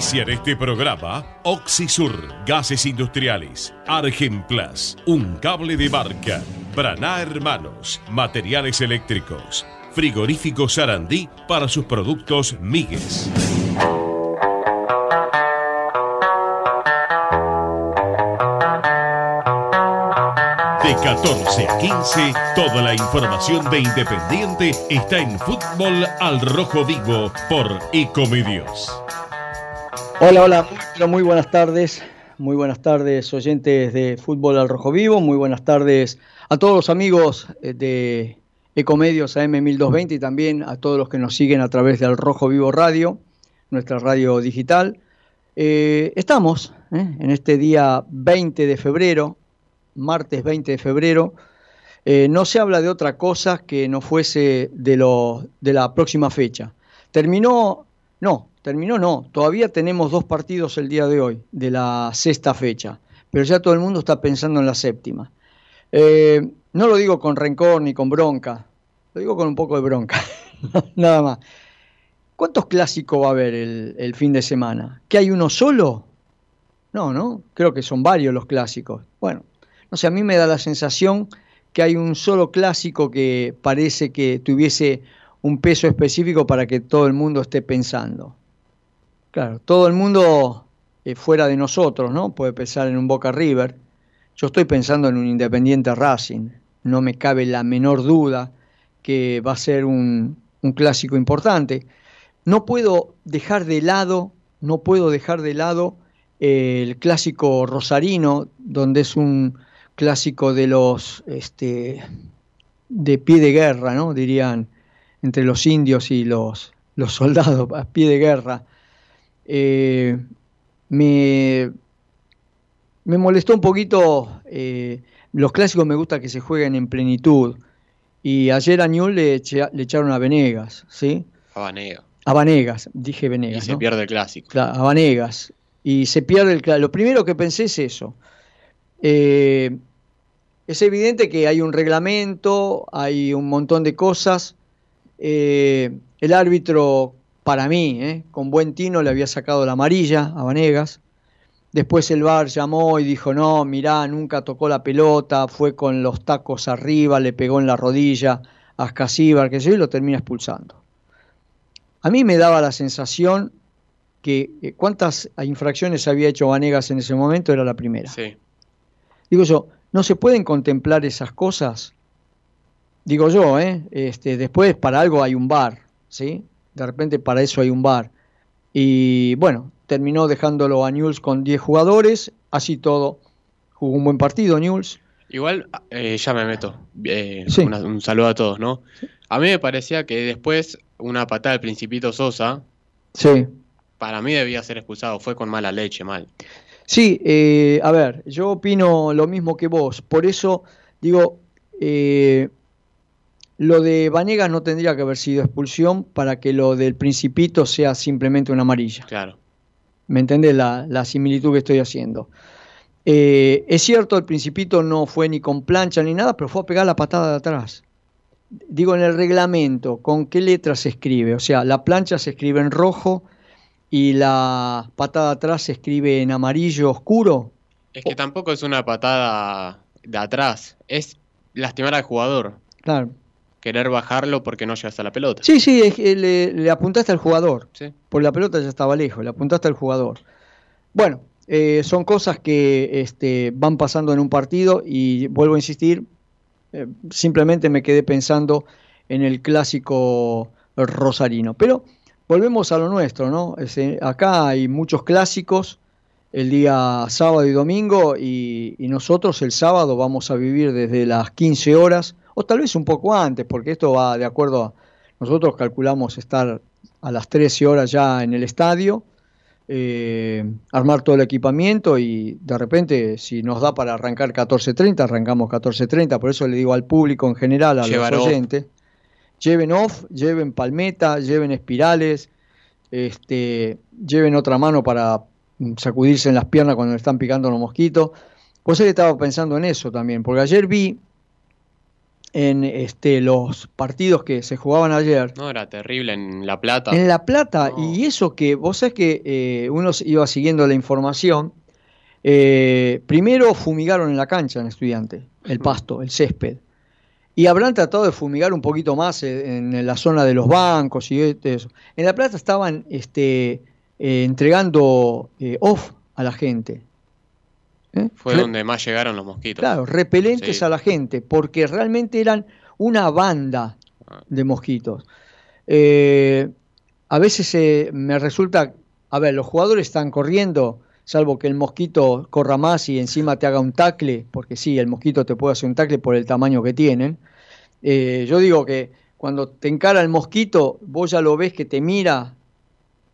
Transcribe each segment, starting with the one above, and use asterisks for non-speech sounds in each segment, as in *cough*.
Auspician este programa Oxisur, Gases Industriales, Argenplas, Un Cable de Marca, Braná Hermanos, Materiales Eléctricos, Frigorífico Sarandí para sus productos Migues. De 14 a 15, toda la información de Independiente está en Fútbol al Rojo Vivo por Ecomedios. Hola, hola, muy, buenas tardes. Muy buenas tardes, oyentes de Fútbol al Rojo Vivo. Muy buenas tardes a todos los amigos eh, de Ecomedios AM1220 y también a todos los que nos siguen a través del Rojo Vivo Radio, nuestra radio digital. Eh, estamos eh, en este día 20 de febrero, martes 20 de febrero. No se habla de otra cosa que no fuese de, lo, de la próxima fecha. Terminó, no, terminó no, todavía tenemos dos partidos el día de hoy, de la sexta fecha, pero ya todo el mundo está pensando en la séptima. Eh, no lo digo con rencor ni con bronca, lo digo con un poco de bronca, *laughs* nada más. ¿Cuántos clásicos va a haber el, el fin de semana? ¿Que hay uno solo? No, ¿no? Creo que son varios los clásicos. Bueno, no sé, a mí me da la sensación que hay un solo clásico que parece que tuviese un peso específico para que todo el mundo esté pensando. Claro, todo el mundo eh, fuera de nosotros, ¿no? Puede pensar en un Boca River. Yo estoy pensando en un Independiente Racing. No me cabe la menor duda que va a ser un, un clásico importante. No puedo dejar de lado, no puedo dejar de lado eh, el clásico rosarino, donde es un clásico de los este, de pie de guerra, ¿no? Dirían entre los indios y los, los *laughs* soldados a pie de guerra. Eh, me, me molestó un poquito, eh, los clásicos me gusta que se jueguen en plenitud. Y ayer a Newell le, echaron a Venegas, ¿sí? A Vanega. A Vanegas, dije Venegas. Y se ¿no? pierde el clásico. Claro, a Vanegas. Y se pierde el cla- Lo primero que pensé es eso. Eh, es evidente que hay un reglamento, hay un montón de cosas. Eh, el árbitro, para mí, eh, con buen tino, le había sacado la amarilla a Vanegas. Después el VAR llamó y dijo, no, mirá, nunca tocó la pelota, fue con los tacos arriba, le pegó en la rodilla a Ascasíbar, que yo, y lo termina expulsando. A mí me daba la sensación que eh, cuántas infracciones había hecho Vanegas en ese momento era la primera. Sí. Digo yo, ¿no se pueden contemplar esas cosas? Digo yo, ¿eh? Este, después para algo hay un bar, ¿sí? De repente para eso hay un bar. Y bueno, terminó dejándolo a Newell's con 10 jugadores, así todo, jugó un buen partido Newell's. Igual, eh, ya me meto. Eh, Sí. una- un saludo a todos, ¿no? A mí me parecía que después una patada del Principito Sosa, Sí. para mí debía ser expulsado. Fue con mala leche, mal. Sí, eh, a ver, yo opino lo mismo que vos, por eso digo, eh, lo de Vanegas no tendría que haber sido expulsión para que lo del Principito sea simplemente una amarilla. Claro. ¿Me entendés la, la similitud que estoy haciendo? Eh, es cierto, el Principito no fue ni con plancha ni nada, pero fue a pegar la patada de atrás. Digo, en el reglamento, ¿con qué letra se escribe? O sea, la plancha se escribe en rojo y la patada atrás se escribe en amarillo oscuro. Es que tampoco es una patada de atrás. Es lastimar al jugador. Claro. Querer bajarlo porque no llegas a la pelota. Sí, sí, le, le apuntaste al jugador. Sí. Porque la pelota ya estaba lejos, le apuntaste al jugador. Bueno, eh, son cosas que este, van pasando en un partido y vuelvo a insistir, eh, simplemente me quedé pensando en el clásico rosarino. Pero volvemos a lo nuestro, ¿no? Es, eh, acá hay muchos clásicos el día sábado y domingo y, y nosotros el sábado vamos a vivir desde las 15 horas o tal vez un poco antes, porque esto va de acuerdo a... Nosotros calculamos estar a las 13 horas ya en el estadio, eh, armar todo el equipamiento y de repente si nos da para arrancar 14.30, arrancamos 14.30, por eso le digo al público en general, a Llevar los off. oyentes, lleven off, lleven palmeta, lleven espirales, este, lleven otra mano para mm, sacudirse en las piernas cuando le están picando los mosquitos. Pues él estaba pensando en eso también, porque ayer vi en este, los partidos que se jugaban ayer. No, era terrible en La Plata. En La Plata, y eso que vos sabés que eh, uno iba siguiendo la información. Eh, primero fumigaron en la cancha en estudiante, el pasto, el césped. Y habrán tratado de fumigar un poquito más en, la zona de los bancos y eso. En La Plata estaban este, eh, entregando off a la gente. ¿Eh? Fue donde más llegaron los mosquitos. Claro, repelentes a la gente, porque realmente eran una banda ah. de mosquitos. Eh, a veces me resulta, a ver, los jugadores están corriendo, salvo que el mosquito corra más y encima te haga un tacle, porque sí, el mosquito te puede hacer un tacle por el tamaño que tienen. Eh, yo digo que cuando te encara el mosquito, vos ya lo ves que te mira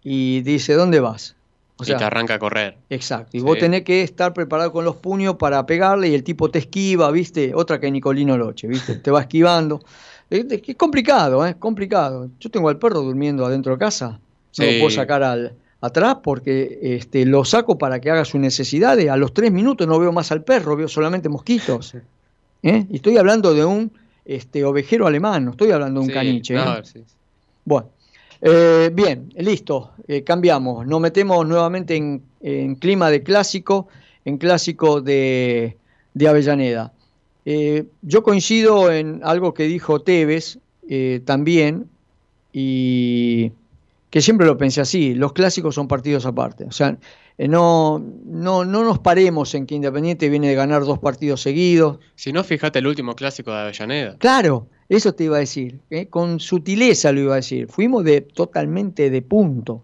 y dice, ¿dónde vas? O y te arranca a correr. Exacto. Y vos tenés que estar preparado con los puños para pegarle y el tipo te esquiva, ¿viste? Otra que Nicolino Loche, ¿viste? Te va esquivando. *laughs* Es, complicado, ¿eh? complicado. Yo tengo al perro durmiendo adentro de casa. No lo puedo sacar al, atrás porque este, lo saco para que haga sus necesidades. A los tres minutos no veo más al perro, veo solamente mosquitos. ¿Eh? Y estoy hablando de un este, ovejero alemán, no estoy hablando de un caniche. ¿eh? Bueno. Eh, bien, listo, eh, cambiamos. Nos metemos nuevamente en, clima de clásico, en clásico de, Avellaneda. Eh, yo coincido en algo que dijo Tevez también, y que siempre lo pensé así, los clásicos son partidos aparte. O sea, no, no, no nos paremos en que Independiente viene de ganar dos partidos seguidos. Si no, fíjate el último clásico de Avellaneda. Claro, eso te iba a decir, ¿eh? con sutileza lo iba a decir. Fuimos de totalmente de punto.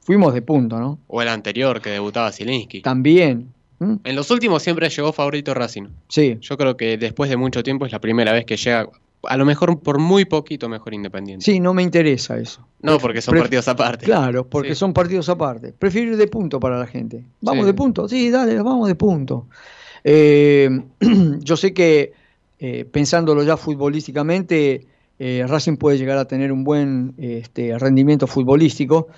Fuimos de punto, ¿no? O el anterior que debutaba Zielinski. También. En los últimos siempre llegó favorito Racing. Sí. Yo creo que después de mucho tiempo es la primera vez que llega, a lo mejor por muy poquito mejor Independiente. Sí, no me interesa eso. No, porque son partidos aparte. Claro, porque son partidos aparte. Prefiero ir de punto para la gente. Vamos de punto. Sí, dale, vamos de punto. Eh, *clears throat* yo sé que eh, pensándolo ya futbolísticamente, eh, Racing puede llegar a tener un buen este, rendimiento futbolístico.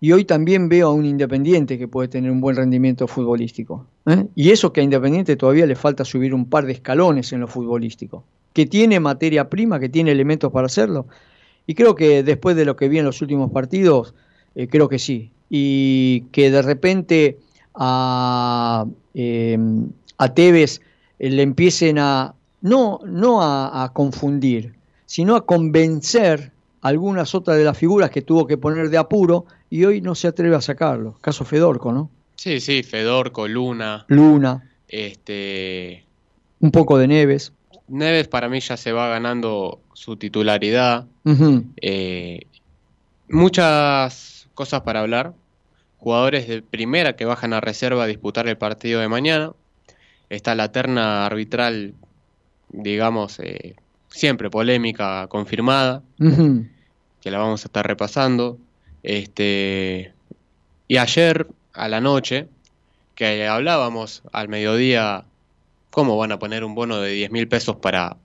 Y hoy también veo a un Independiente que puede tener un buen rendimiento futbolístico. Y eso que a Independiente todavía le falta subir un par de escalones en lo futbolístico. Que tiene materia prima, que tiene elementos para hacerlo. Y creo que después de lo que vi en los últimos partidos, creo que sí. Y que de repente a, a Tevez le empiecen a, no, no a, confundir, sino a convencer algunas otras de las figuras que tuvo que poner de apuro y hoy no se atreve a sacarlo. Caso Fedorco, ¿no? Sí, sí, Fedorco, Luna. Luna. Este. Un poco de Neves. Neves para mí ya se va ganando su titularidad. Eh, muchas cosas para hablar. Jugadores de primera que bajan a reserva a disputar el partido de mañana. Está la terna arbitral digamos, eh, siempre polémica confirmada, que la vamos a estar repasando. Este, y ayer a la noche, que hablábamos al mediodía, cómo van a poner un bono de 10 mil pesos para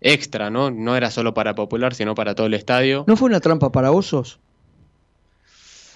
extra, ¿no? No era solo para Popular, sino para todo el estadio. ¿No fue una trampa para osos?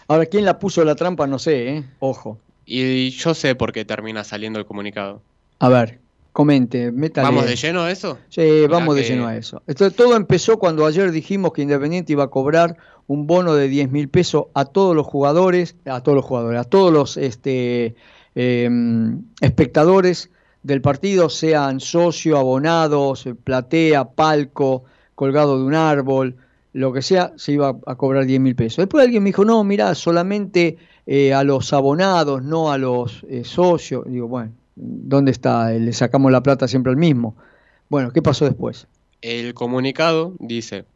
Ahora, ¿quién la puso la trampa? No sé, ¿eh? Ojo. Y yo sé por qué termina saliendo el comunicado. A ver comente, métale. ¿Vamos de lleno a eso? Sí, vamos de lleno a eso. Esto, todo empezó cuando ayer dijimos que Independiente iba a cobrar un bono de 10 mil pesos a todos los jugadores, a todos los jugadores, a todos los este, em, espectadores del partido, sean socios, abonados, platea, palco, colgado de un árbol, lo que sea, se iba a cobrar 10 mil pesos. Después alguien me dijo, no, mira, solamente eh, a los abonados, no a los eh, socios. Digo, bueno, ¿dónde está? Le sacamos la plata siempre al mismo. Bueno, ¿qué pasó después? El comunicado dice,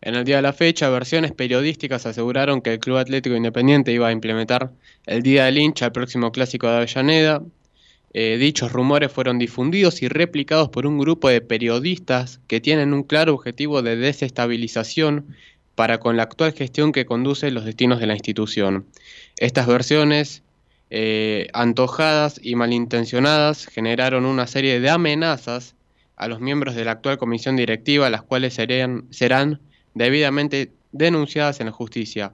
en el día de la fecha, versiones periodísticas aseguraron que el Club Atlético Independiente iba a implementar el Día del Hincha, el próximo clásico de Avellaneda. Eh, dichos rumores fueron difundidos y replicados por un grupo de periodistas que tienen un claro objetivo de desestabilización para con la actual gestión que conduce los destinos de la institución. Estas versiones eh, antojadas y malintencionadas generaron una serie de amenazas a los miembros de la actual comisión directiva, las cuales serán, serán debidamente denunciadas en la justicia.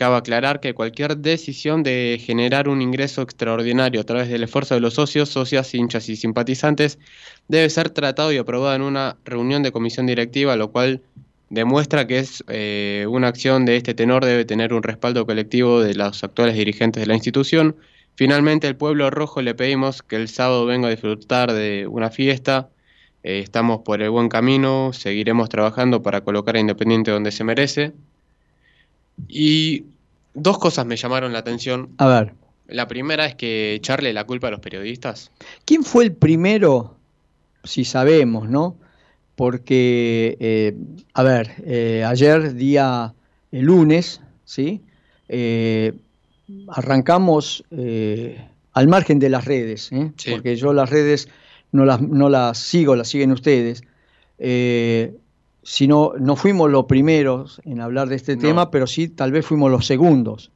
Cabe aclarar que cualquier decisión de generar un ingreso extraordinario a través del esfuerzo de los socios, socias, hinchas y simpatizantes debe ser tratado y aprobado en una reunión de comisión directiva, lo cual demuestra que es eh, una acción de este tenor debe tener un respaldo colectivo de los actuales dirigentes de la institución. Finalmente, al pueblo rojo le pedimos que el sábado venga a disfrutar de una fiesta. Eh, estamos por el buen camino, seguiremos trabajando para colocar a Independiente donde se merece. Y dos cosas me llamaron la atención. A ver. La primera es que echarle la culpa a los periodistas. ¿Quién fue el primero, si sabemos, no? porque, eh, a ver, eh, ayer día el lunes, ¿sí? Eh, arrancamos al margen de las redes, porque yo las redes no las, no las sigo, las siguen ustedes, sino no fuimos los primeros en hablar de este tema, pero sí tal vez fuimos los segundos,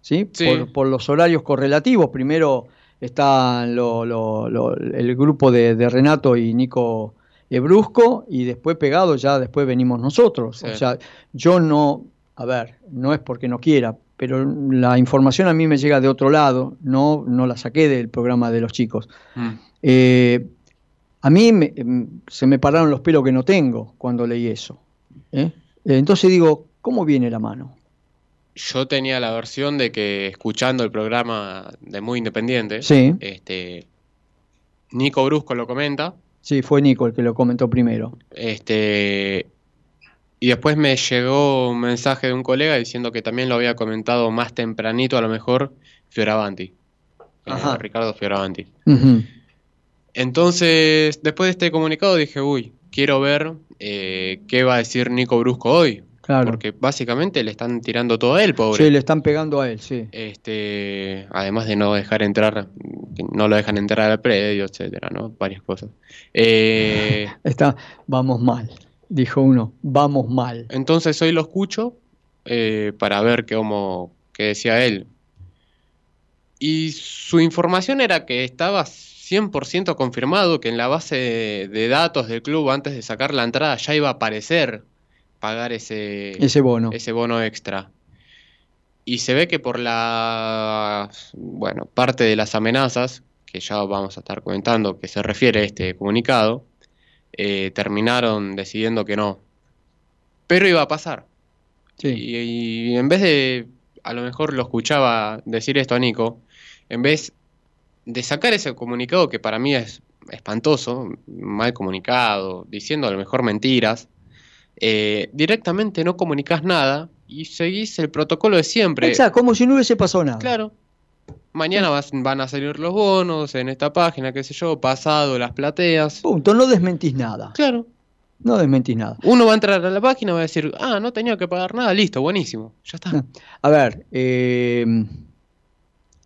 ¿sí? Por, los horarios correlativos, primero está el grupo de Renato y Nico brusco y después pegado ya después venimos nosotros. O sea, yo no, a ver, no es porque no quiera, pero la información a mí me llega de otro lado, no, no la saqué del programa de los chicos. Mm. Eh, a mí mm, se me pararon los pelos que no tengo cuando leí eso. ¿eh? Entonces digo, ¿cómo viene la mano? Yo tenía la versión de que escuchando el programa de Muy Independiente, este, Nico Brusco lo comenta, Sí, fue Nico el que lo comentó primero. Este, y después me llegó un mensaje de un colega diciendo que también lo había comentado más tempranito, a lo mejor, Fioravanti. Eh, Ricardo Fioravanti. Entonces, después de este comunicado dije, uy, quiero ver eh, qué va a decir Nico Brusco hoy. Porque básicamente le están tirando todo a él, pobre. Sí, le están pegando a él, sí. Este, además de no dejar entrar, no lo dejan entrar al predio, etcétera, ¿no? Varias cosas. Eh, *laughs* Está, vamos mal, dijo uno, vamos mal. Entonces hoy lo escucho eh, para ver cómo, qué decía él. Y su información era que estaba 100% confirmado que en la base de datos del club antes de sacar la entrada ya iba a aparecer pagar ese, ese, bono. ese bono extra. Y se ve que por la bueno, parte de las amenazas, que ya vamos a estar comentando, que se refiere a este comunicado, eh, terminaron decidiendo que no. Pero iba a pasar. Y, en vez de, a lo mejor lo escuchaba decir esto a Nico, en vez de sacar ese comunicado que para mí es espantoso, mal comunicado, diciendo a lo mejor mentiras, eh, directamente no comunicas nada y seguís el protocolo de siempre. Exacto, como si no hubiese pasado nada. Claro. Mañana van a salir los bonos en esta página, qué sé yo, pasado las plateas. Punto, no desmentís nada. Claro. No desmentís nada. Uno va a entrar a la página y va a decir, ah, no tenía que pagar nada, listo, buenísimo, ya está. A ver, eh,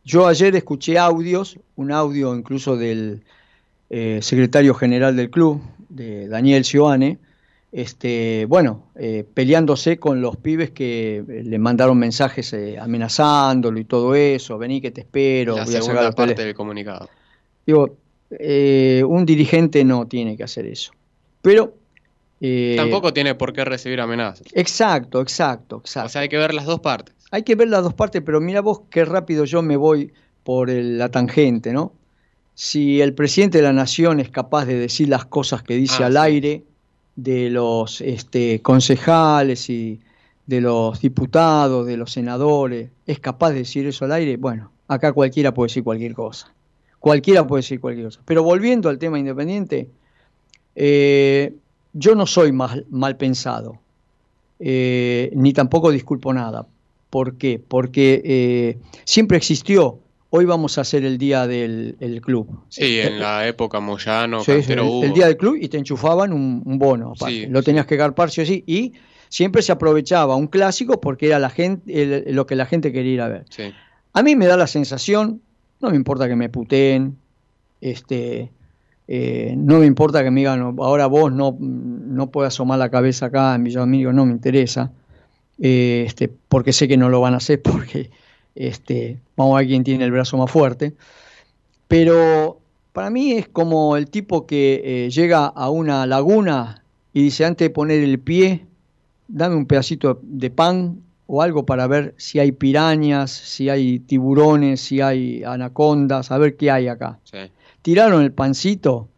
yo ayer escuché audios, un audio incluso del eh, secretario general del club, de Daniel Sioane, este, bueno, eh, peleándose con los pibes que eh, le mandaron mensajes eh, amenazándolo y todo eso, vení que te espero. La segunda parte del comunicado. Digo, un dirigente no tiene que hacer eso. Pero... Tampoco tiene por qué recibir amenazas. Exacto, exacto, exacto. O sea, hay que ver las dos partes. Hay que ver las dos partes, pero mira vos qué rápido yo me voy por la tangente, ¿no? Si el presidente de la nación es capaz de decir las cosas que dice ah, al aire de los este, concejales y de los diputados, de los senadores, es capaz de decir eso al aire, bueno, acá cualquiera puede decir cualquier cosa. Cualquiera puede decir cualquier cosa. Pero volviendo al tema independiente, eh, yo no soy mal, mal pensado, eh, ni tampoco disculpo nada. ¿Por qué? Porque eh, siempre existió hoy vamos a hacer el día del club. Sí, en la época Moyano, sí, el, día del club y te enchufaban un, bono, lo tenías que garpar sí o sí, y siempre se aprovechaba un clásico porque era la gente, lo que la gente quería ir a ver. A mí me da la sensación, no me importa que me puteen, este, eh, no me importa que me digan, ahora vos no, no puedes asomar la cabeza acá en Villa no me interesa, eh, este, porque sé que no lo van a hacer porque este, vamos a ver quién tiene el brazo más fuerte. Pero para mí es como el tipo que eh, llega a una laguna y dice, antes de poner el pie, dame un pedacito de pan o algo para ver si hay pirañas, si hay tiburones, si hay anacondas, a ver qué hay acá. Tiraron el pancito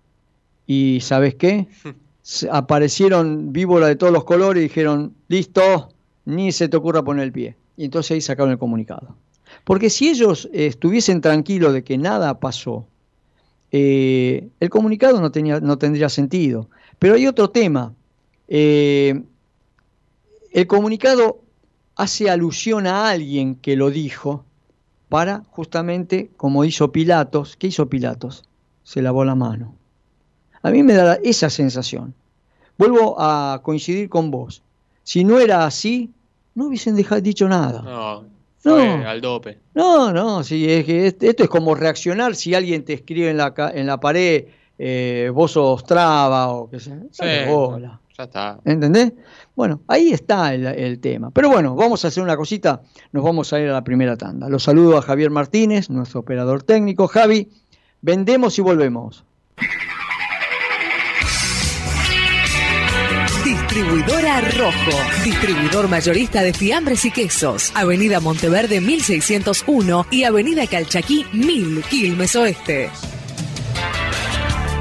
y ¿sabes qué? *laughs* Aparecieron víboras de todos los colores y dijeron, listo, ni se te ocurra poner el pie. Y entonces ahí sacaron el comunicado. Porque si ellos eh, estuviesen tranquilos de que nada pasó, eh, el comunicado no, tenía, no tendría sentido. Pero hay otro tema. Eh, el comunicado hace alusión a alguien que lo dijo para justamente, como hizo Pilatos, ¿qué hizo Pilatos? Se lavó la mano. A mí me da esa sensación. Vuelvo a coincidir con vos. Si no era así, no hubiesen dejado, dicho nada. No, no, al dope. No, no, sí, es que esto es como reaccionar si alguien te escribe en la, en la pared, eh, vos sos traba o qué sé. Sí, ya está. ¿Entendés? Bueno, ahí está el, tema. Pero bueno, vamos a hacer una cosita, nos vamos a ir a la primera tanda. Los saludo a Javier Martínez, nuestro operador técnico. Javi, vendemos y volvemos. Distribuidora Rojo, distribuidor mayorista de fiambres y quesos. Avenida Monteverde 1601 y Avenida Calchaquí 1000, Quilmes Oeste.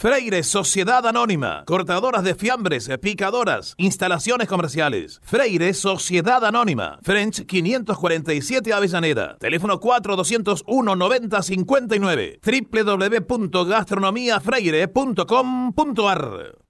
Freire Sociedad Anónima, cortadoras de fiambres, picadoras, instalaciones comerciales. Freire Sociedad Anónima, French 547 Avellaneda, teléfono 4201 9059, www.gastronomiafreire.com.ar.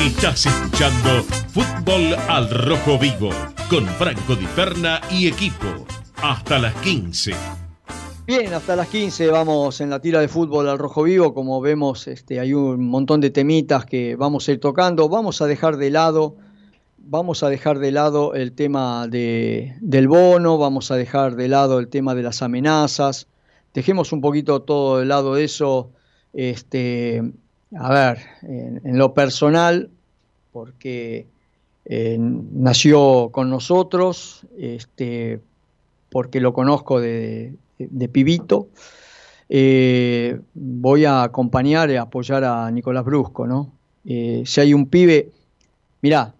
Estás escuchando Fútbol al Rojo Vivo con Franco Di Perna y equipo. Hasta las 15. Bien, hasta las 15 vamos en la tira de fútbol al rojo vivo. Como vemos, este, hay un montón de temitas que vamos a ir tocando. Vamos a dejar de lado, vamos a dejar de lado el tema de, del bono, vamos a dejar de lado el tema de las amenazas. Dejemos un poquito todo de lado eso. Este, a ver, en, lo personal, porque eh, nació con nosotros, este, porque lo conozco de, pibito, eh, voy a acompañar y apoyar a Nicolás Brusco, ¿no? Eh, si hay un pibe, mirá,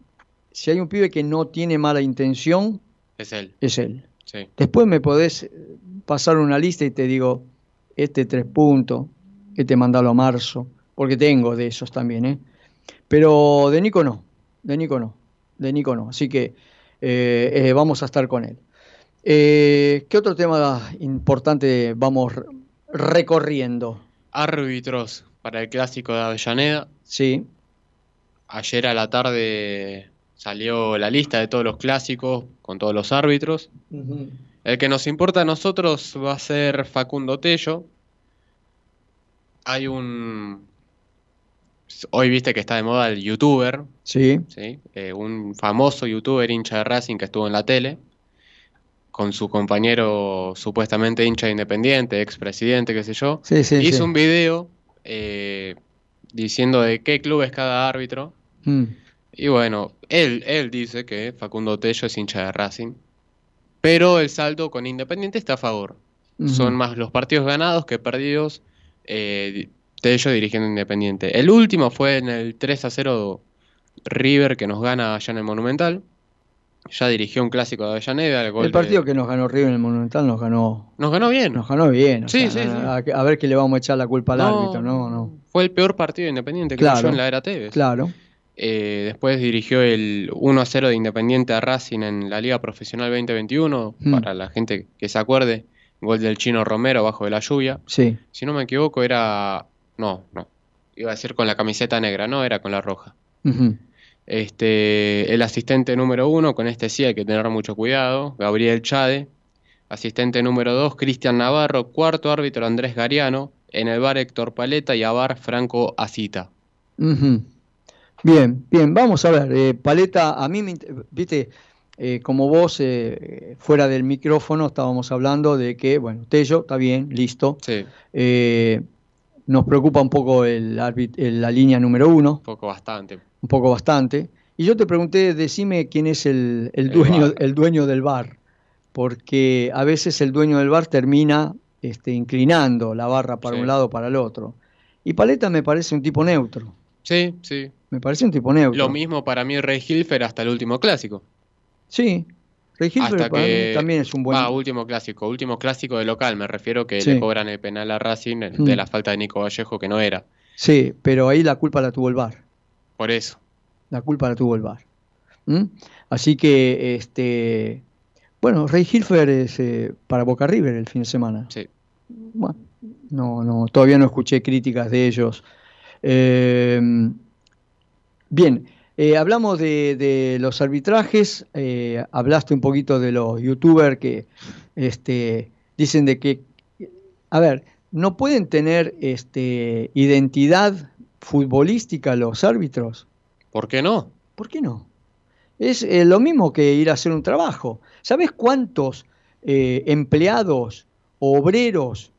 si hay un pibe que no tiene mala intención, es él. Es él. Después me podés pasar una lista y te digo, este tres puntos, este mandalo a marzo, porque tengo de esos también, ¿eh? Pero de Nico no, de Nico no, de Nico no, así que eh, eh, vamos a estar con él. ¿Qué otro tema importante vamos recorriendo? Árbitros para el clásico de Avellaneda. Sí. Ayer a la tarde salió la lista de todos los clásicos con todos los árbitros. El que nos importa a nosotros va a ser Facundo Tello. Hay un hoy viste que está de moda el youtuber, Sí. ¿sí? Eh, un famoso youtuber hincha de Racing que estuvo en la tele, con su compañero supuestamente hincha de Independiente, expresidente, qué sé yo, Sí, sí, hizo sí. un video eh, diciendo de qué club es cada árbitro. Mm. Y bueno, él, él dice que Facundo Tello es hincha de Racing, pero el saldo con Independiente está a favor. Son más los partidos ganados que perdidos. Eh, Tello dirigiendo Independiente. El último fue en el 3 a 0 River que nos gana allá en el Monumental. Ya dirigió un clásico de Avellaneda. El, gol El partido de- que nos ganó River en el Monumental nos ganó, nos ganó bien. nos ganó bien. Sí, sea, sí, sí. A, a ver qué le vamos a echar la culpa al No, árbitro. No, no. Fue el peor partido de Independiente que yo Claro. en la era Tevez. Claro. Eh, después dirigió el 1 a 0 de Independiente a Racing en la Liga Profesional 2021. Mm. Para la gente que se acuerde, gol del chino Romero bajo de la lluvia. Sí. Si no me equivoco, era. No, no. Iba a decir con la camiseta negra, no, era con la roja. Este, el asistente número uno, con este sí hay que tener mucho cuidado, Gabriel Chade. Asistente número dos, Cristian Navarro. Cuarto árbitro, Andrés Gariano. En el bar, Héctor Paleta y a bar, Franco Asita. Ujú. Bien, bien, vamos a ver. eh, Paleta, a mí me. Viste, eh, como vos, eh, fuera del micrófono, estábamos hablando de que, bueno, Tello, está bien, listo. Sí, nos preocupa un poco el, la línea número uno, un poco bastante. un poco bastante. Y yo te pregunté, decime quién es el, el dueño, el dueño del bar, porque a veces el dueño del bar termina este, inclinando la barra para Sí. un lado o para el otro. Y Paleta me parece un tipo neutro, Sí, sí. me parece un tipo neutro. Lo mismo para mí Rey Hilfer hasta el último clásico. Sí, Rey Hilfer Hasta para mí que... también es un buen... Ah, último clásico. Último clásico de local. Me refiero que Sí. le cobran el penal a Racing eh, Mm. de la falta de Nico Vallejo que no era. Sí, pero ahí la culpa la tuvo el bar. Por eso. La culpa la tuvo el VAR. ¿Mm? Así que, este, bueno, Rey Hilfer es eh, para Boca River el fin de semana. Sí. Bueno, no, no, todavía no escuché críticas de ellos. Eh, bien, eh, hablamos de, de los arbitrajes, eh, hablaste un poquito de los youtubers que este, dicen de que, a ver, no pueden tener este, identidad futbolística los árbitros. ¿Por qué no? ¿Por qué no? Es eh, lo mismo que ir a hacer un trabajo. ¿Sabes cuántos empleados, obreros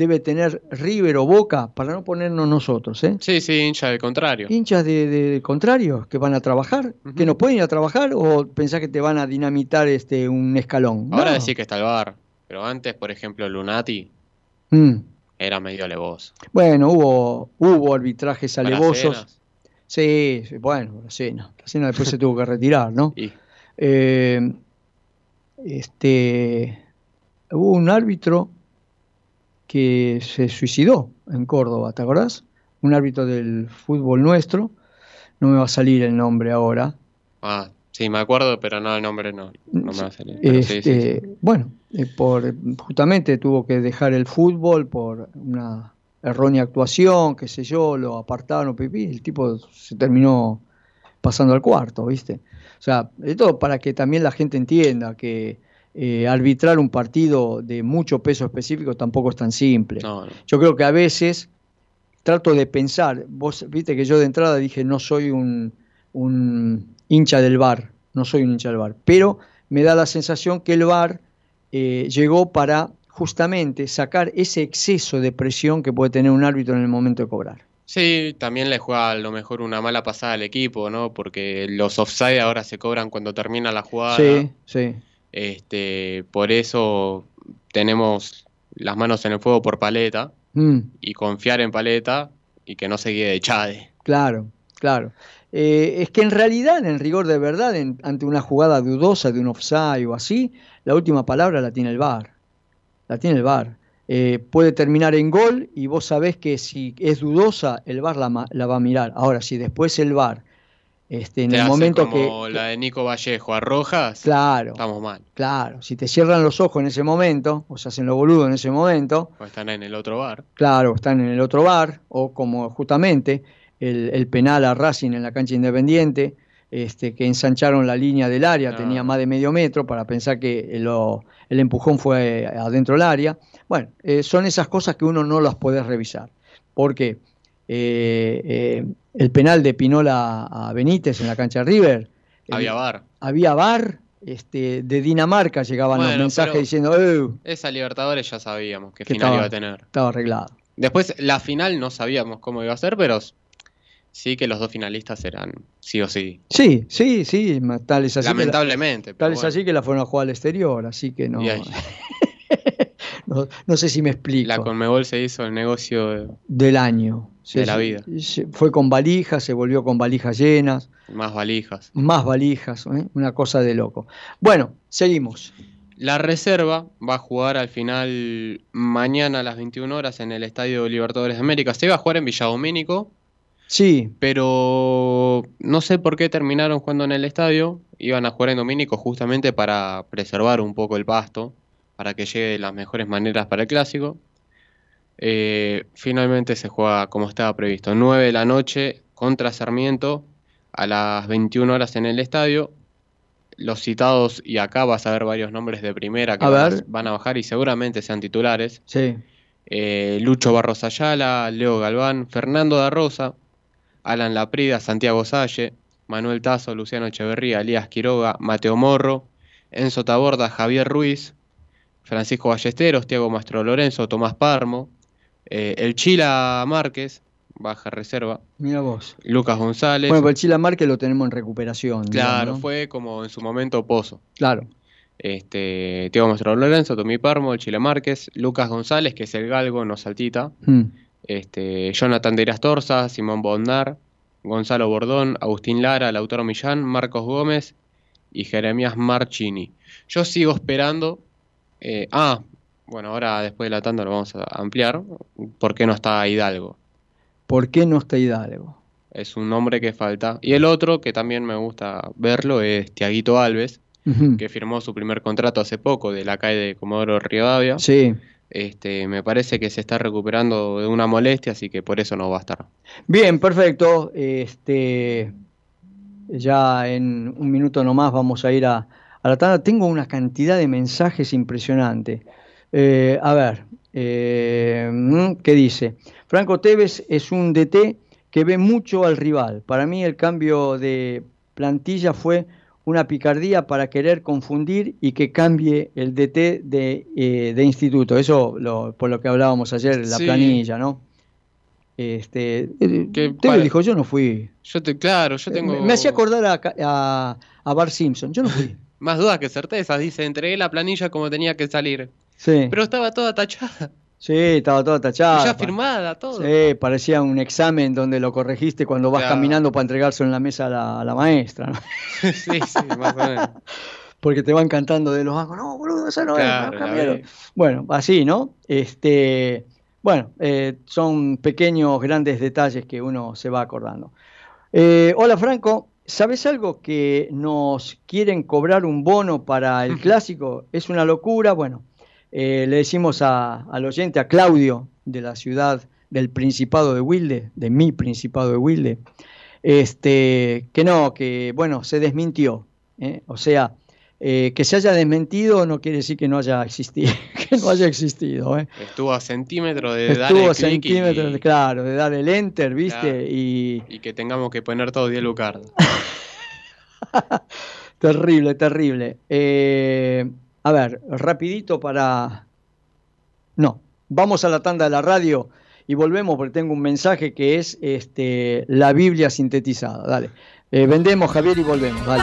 debe tener River o Boca para no ponernos nosotros? ¿eh? Sí, sí, hincha del contrario. Hinchas de, de contrarios que van a trabajar, que no pueden ir a trabajar o pensás que te van a dinamitar este un escalón. Ahora No. decís que está el bar. Pero antes, por ejemplo, Lunati Mm. era medio alevoso. Bueno, hubo, hubo arbitrajes alevosos. Sí, sí, bueno, la cena. La cena después se tuvo que retirar, ¿no? *laughs* Y Eh, este, hubo un árbitro que se suicidó en Córdoba, ¿te acordás? Un árbitro del fútbol nuestro, no me va a salir el nombre ahora. ah, sí, me acuerdo, pero no, el nombre no, no me va a salir. Sí, sí, Este, sí. Bueno, eh, por, justamente tuvo que dejar el fútbol por una errónea actuación, qué sé yo, lo apartaron, pipí, el tipo se terminó pasando al cuarto, ¿viste? O sea, esto para que también la gente entienda que eh, arbitrar un partido de mucho peso específico tampoco es tan simple. No, no. Yo creo que a veces trato de pensar, vos viste que yo de entrada dije no soy un, un hincha del bar, no soy un hincha del bar, pero me da la sensación que el bar eh, llegó para justamente sacar ese exceso de presión que puede tener un árbitro en el momento de cobrar. Sí, también le juega a lo mejor una mala pasada al equipo, ¿no? Porque los offside ahora se cobran cuando termina la jugada. Sí, sí. Este, por eso tenemos las manos en el fuego por paleta Mm, y confiar en paleta y que no se guíe de Chade. claro, claro. Eh, es que en realidad, en rigor de verdad, en- ante una jugada dudosa de un offside o así, la última palabra la tiene el VAR. La tiene el VAR. Eh, puede terminar en gol y vos sabés que si es dudosa, el VAR la, la va a mirar. Ahora, si después el VAR, este, en Te el hace momento como que... la de Nico Vallejo a Rojas, Claro, estamos mal, claro. Si te cierran los ojos en ese momento, o se hacen los boludos en ese momento, o están en el otro bar. Claro, están en el otro bar, o como justamente el, el penal a Racing en la cancha independiente, este, que ensancharon la línea del área, No. tenía más de medio metro para pensar que lo- el empujón fue adentro del área. Bueno, eh, son esas cosas que uno no las puede revisar. ¿Por qué? eh, el penal de Pinola a Benítez en la cancha River. Había bar. Había bar. Este, de Dinamarca llegaban los mensajes diciendo "Eh, Esa Libertadores ya sabíamos que final estaba, iba a tener. estaba arreglado. Después, la final no sabíamos cómo iba a ser, pero sí que los dos finalistas eran sí o sí. Sí, sí, sí, ma- tal es así. que la- Lamentablemente. tal pero es bueno. así que la fueron a jugar al exterior, así que no, Y ahí, *laughs* *laughs* no, no sé si me explico. la Conmebol se hizo el negocio de- Del año. De la vida. se- fue con valijas, se volvió con valijas llenas, más valijas. más valijas, ¿eh? una cosa de loco. Bueno, seguimos. La reserva va a jugar al final mañana a las 21 horas en el Estadio Libertadores de América. Se iba a jugar en Villadomínico, Sí, pero no sé por qué terminaron jugando en el estadio. Iban a jugar en Domínico justamente para preservar un poco el pasto, para que llegue de las mejores maneras para el clásico. Eh, finalmente se juega como estaba previsto, 9 de la noche contra Sarmiento a las 21 horas en el estadio. Los citados, y acá vas a ver varios nombres de primera que A van a, ver. van a bajar y seguramente sean titulares. sí. Eh, Lucho Barros Ayala, Leo Galván, Fernando da Rosa, Alan Laprida, Santiago Salle, Manuel Tazo, Luciano Echeverría, Elías Quiroga, Mateo Morro, Enzo Taborda, Javier Ruiz, Francisco Ballesteros, Tiago Mastro Lorenzo, Tomás Parmo, eh, El Chila Márquez, baja reserva, Mira vos. Lucas González. Bueno, pero el Chila Márquez lo tenemos en recuperación. claro, digamos, ¿no? fue como en su momento Pozo. Claro. Este, Tiago Mastro Lorenzo, Tommy Parmo, El Chila Márquez, Lucas González, que es el galgo, no saltita. Mm. este, Jonathan de Torza, Simón Bondar, Gonzalo Bordón, Agustín Lara, Lautaro Millán, Marcos Gómez y Jeremías Marchini. Yo sigo esperando. Eh, ah, bueno, ahora después de la tanda lo vamos a ampliar. ¿Por qué no está Hidalgo? ¿Por qué no está Hidalgo? Es un nombre que falta. Y el otro, que también me gusta verlo, es Tiaguito Alves, que firmó su primer contrato hace poco de la calle de Comodoro Rivadavia. Sí. Este, me parece que se está recuperando de una molestia, así que por eso no va a estar. Bien, perfecto. Este, ya en un minuto nomás vamos a ir a, a la tanda. Tengo una cantidad de mensajes impresionante. Eh, a ver, eh, mm, ¿qué dice? Franco Tevez es un DT que ve mucho al rival. Para mí el cambio de plantilla fue una picardía para querer confundir y que cambie el DT de, eh, de instituto. Eso lo- por lo que hablábamos ayer, la Sí. planilla, ¿no? Este, Que Tevez dijo, yo no fui. Yo te, claro, yo Eh, tengo Me, me hacía acordar a, a, a Bart Simpson, yo no fui. *laughs* más dudas que certezas. Dice, entregué la planilla como tenía que salir. Sí, Pero estaba toda tachada, sí estaba toda tachada. ya firmada, todo. Sí, parecía un examen donde lo corregiste cuando vas Claro. caminando para entregárselo en la mesa a la, a la maestra, ¿no? *laughs* sí, sí, más o menos. *laughs* Porque te van cantando de los bancos, no, boludo, esa no Claro, es, la no, cambialo". vi. Bueno, así, ¿no? Este, bueno, eh, son pequeños, grandes detalles que uno se va acordando. Eh, hola Franco, ¿sabes algo que nos quieren cobrar un bono para el clásico? Es una locura. Bueno, eh, le decimos a- al oyente, a Claudio, de la ciudad del Principado de Wilde, de mi Principado de Wilde, este, que no, que bueno, se desmintió. ¿eh? O sea, eh, que se haya desmentido no quiere decir que no haya existido, que no haya existido. ¿eh? Estuvo a centímetros de dar Estuvo el clic y- centímetros, claro, de dar el enter, ¿viste? Claro. Y y que tengamos que poner todo 10 lucardas. *laughs* terrible, terrible. Eh, a ver, rapidito para... No, vamos a la tanda de la radio y volvemos porque tengo un mensaje que es este, la Biblia sintetizada. Dale. Eh, vendemos, Javier, y volvemos. Dale.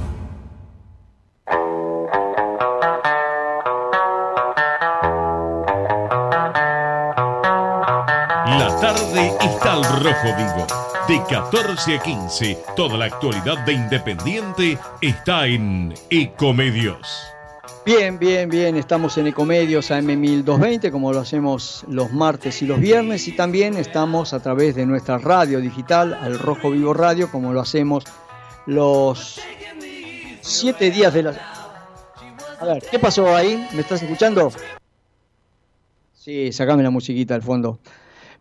Tarde está al rojo vivo. De 14 a 15, toda la actualidad de Independiente está en Ecomedios. Bien, bien, bien. Estamos en Ecomedios AM1220, como lo hacemos los martes y los viernes. Y también estamos a través de nuestra radio digital, al Rojo Vivo Radio, como lo hacemos los siete días de la. A ver, ¿qué pasó ahí? ¿Me estás escuchando? Sí, sacame la musiquita al fondo.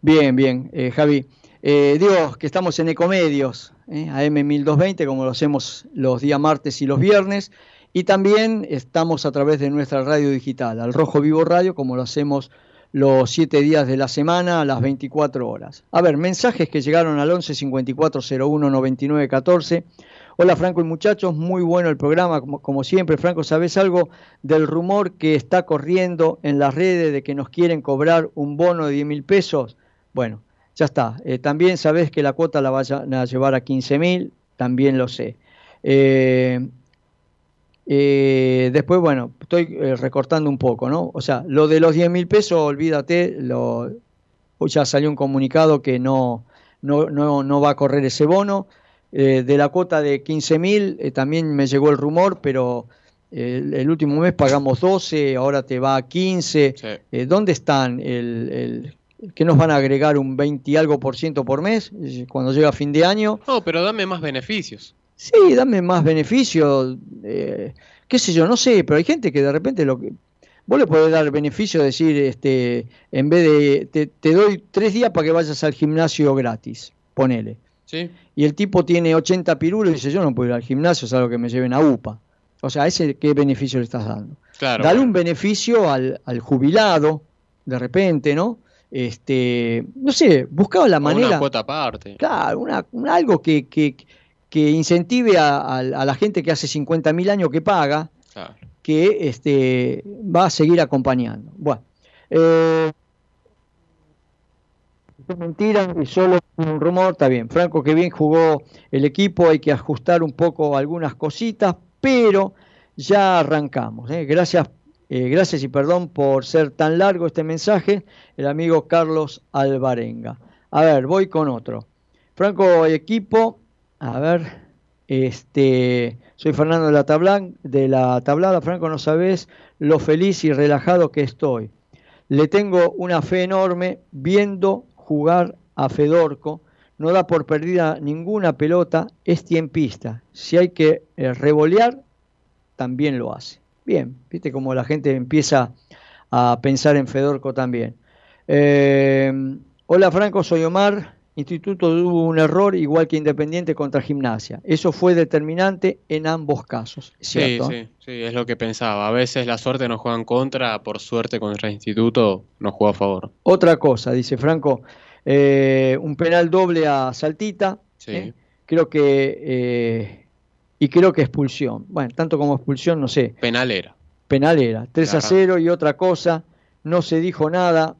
Bien, bien, eh, Javi. Eh, digo que estamos en Ecomedios, eh, AM1220, como lo hacemos los días martes y los viernes. Y también estamos a través de nuestra radio digital, al Rojo Vivo Radio, como lo hacemos los siete días de la semana a las 24 horas. A ver, mensajes que llegaron al 11 54 01 99 14. Hola Franco y muchachos, muy bueno el programa, como, como siempre. Franco, ¿sabes algo del rumor que está corriendo en las redes de que nos quieren cobrar un bono de 10 mil pesos? Bueno, ya está. Eh, también sabes que la cuota la vayan a llevar a 15 mil, también lo sé. Eh, eh, después, bueno, estoy eh, recortando un poco, ¿no? O sea, lo de los 10 mil pesos, olvídate, lo, hoy ya salió un comunicado que no, no, no, no va a correr ese bono. Eh, de la cuota de 15 mil eh, también me llegó el rumor, pero el, el último mes pagamos 12, ahora te va a 15. Sí. Eh, ¿Dónde están? El, el, ¿Qué nos van a agregar un 20 y algo por ciento por mes eh, cuando llega fin de año? No, pero dame más beneficios. Sí, dame más beneficio, eh, qué sé yo, no sé, pero hay gente que de repente lo que... Vos le podés dar beneficio, decir, este, en vez de, te, te doy tres días para que vayas al gimnasio gratis, ponele. ¿Sí? Y el tipo tiene 80 pirulos y dice, yo no puedo ir al gimnasio, salvo que me lleven a UPA. O sea, ese qué beneficio le estás dando. Claro. Dale bueno. un beneficio al, al jubilado, de repente, ¿no? Este, no sé, buscaba la manera... Una cuota aparte. Claro, una, un- algo que, que, que incentive a, a- a la gente que hace 50.000 años que paga, Claro. que este, va a seguir acompañando. Bueno, eh, es mentira y solo un rumor, está bien. Franco, que bien jugó el equipo, hay que ajustar un poco algunas cositas, pero ya arrancamos. ¿eh? Gracias, eh, gracias y perdón por ser tan largo este mensaje, el amigo Carlos Alvarenga. A ver, voy con otro. Franco, equipo, a ver, este, soy Fernando de la, de la tablada, Franco, no sabes lo feliz y relajado que estoy. Le tengo una fe enorme viendo jugar a Fedorco. No da por perdida ninguna pelota, es tiempista. Si hay que eh, revolear, también lo hace. Bien, viste como la gente empieza a pensar en Fedorco también. Eh, hola Franco, soy Omar. Instituto tuvo un error igual que Independiente contra Gimnasia. Eso fue determinante en ambos casos. ¿es Sí, sí, sí, es lo que pensaba. A veces la suerte nos juega en contra, por suerte contra el instituto nos juega a favor. Otra cosa, dice Franco, eh, un penal doble a Saltita. Sí. ¿eh? Creo que y creo que expulsión. Bueno, tanto como expulsión, no sé. Penal era. Penal era 3 a Claro. 0 y otra cosa, no se dijo nada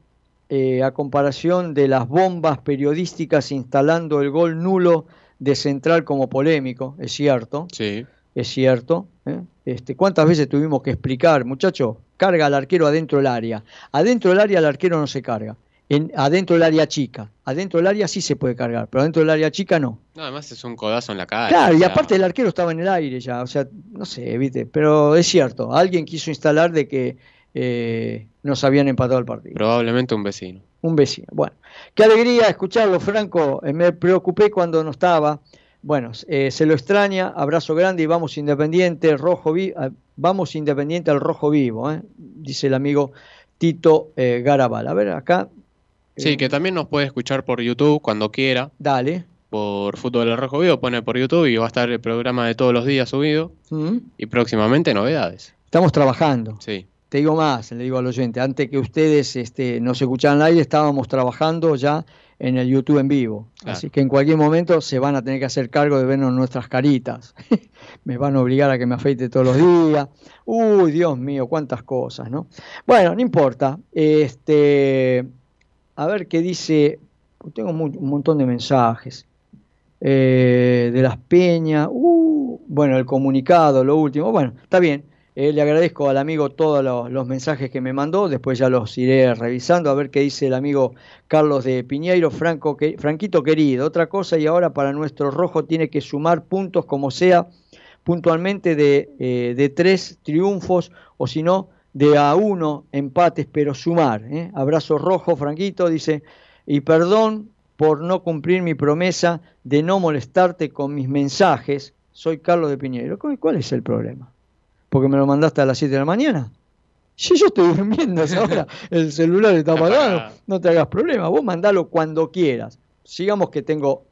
eh, a comparación de las bombas periodísticas instalando el gol nulo de Central como polémico, es cierto, Sí. es cierto. ¿eh? Este, ¿Cuántas veces tuvimos que explicar, muchacho? Carga al arquero adentro del área. Adentro del área el arquero no se carga. En, adentro del área chica. Adentro del área sí se puede cargar, pero adentro del área chica no. No, además es un codazo en la cara. Claro, y sea, aparte el arquero estaba en el aire ya, o sea, no sé, viste, pero es cierto, alguien quiso instalar de que eh, nos habían empatado el partido. Probablemente un vecino. Un vecino. Bueno, qué alegría escucharlo, Franco. Eh, me preocupé cuando no estaba. Bueno, eh, se lo extraña. Abrazo grande y vamos Independiente, rojo vi ah, vamos Independiente al rojo vivo, eh, dice el amigo Tito eh, Garabal. A ver, acá, Sí, Eh, que también nos puede escuchar por YouTube cuando quiera. dale. por Fútbol del Rojo Vivo, pone por YouTube y va a estar el programa de todos los días subido. ¿Mm? Y próximamente novedades. Estamos trabajando. Sí. Te digo más, le digo al oyente, antes que ustedes este, nos escucharan al aire, estábamos trabajando ya en el YouTube en vivo. Claro. Así que en cualquier momento se van a tener que hacer cargo de vernos nuestras caritas. *laughs* me van a obligar a que me afeite todos los días. Uy, Dios mío, cuántas cosas, ¿no? Bueno, no importa. Este, a ver qué dice. Tengo un montón de mensajes. Eh, de las peñas. Uh, bueno, el comunicado, lo último. Bueno, está bien. Eh, le agradezco al amigo todos los, los mensajes que me mandó, después ya los iré revisando a ver qué dice el amigo Carlos de Piñeiro, Franco, que, Franquito querido. Otra cosa y ahora para nuestro rojo tiene que sumar puntos como sea puntualmente de, eh, de tres triunfos o si no de a uno empates, pero sumar. ¿eh? Abrazo rojo, Franquito, dice, y perdón por no cumplir mi promesa de no molestarte con mis mensajes. Soy Carlos de Piñeiro. ¿Cuál cuál es el problema? porque me lo mandaste a las 7 de la mañana. Si yo estoy durmiendo a esa hora, *laughs* el celular está apagado, no te hagas problema, vos mandalo cuando quieras. Sigamos que tengo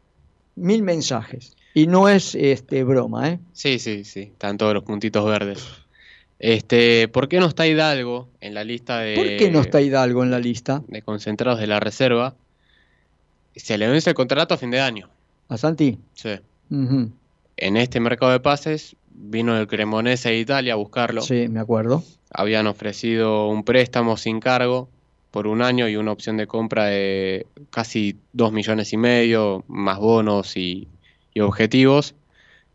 mil mensajes. Y no es este broma, ¿eh? Sí, sí, sí. Están todos los puntitos verdes. Este, ¿por qué no está Hidalgo en la lista de, ¿Por qué no está Hidalgo en la lista? de concentrados de la reserva? Se le vence el contrato a fin de año. ¿A Santi? Sí. En este mercado de pases vino el Cremonese de Italia a buscarlo. Sí, me acuerdo. Habían ofrecido un préstamo sin cargo por un año y una opción de compra de casi dos millones y medio, más bonos y, y objetivos.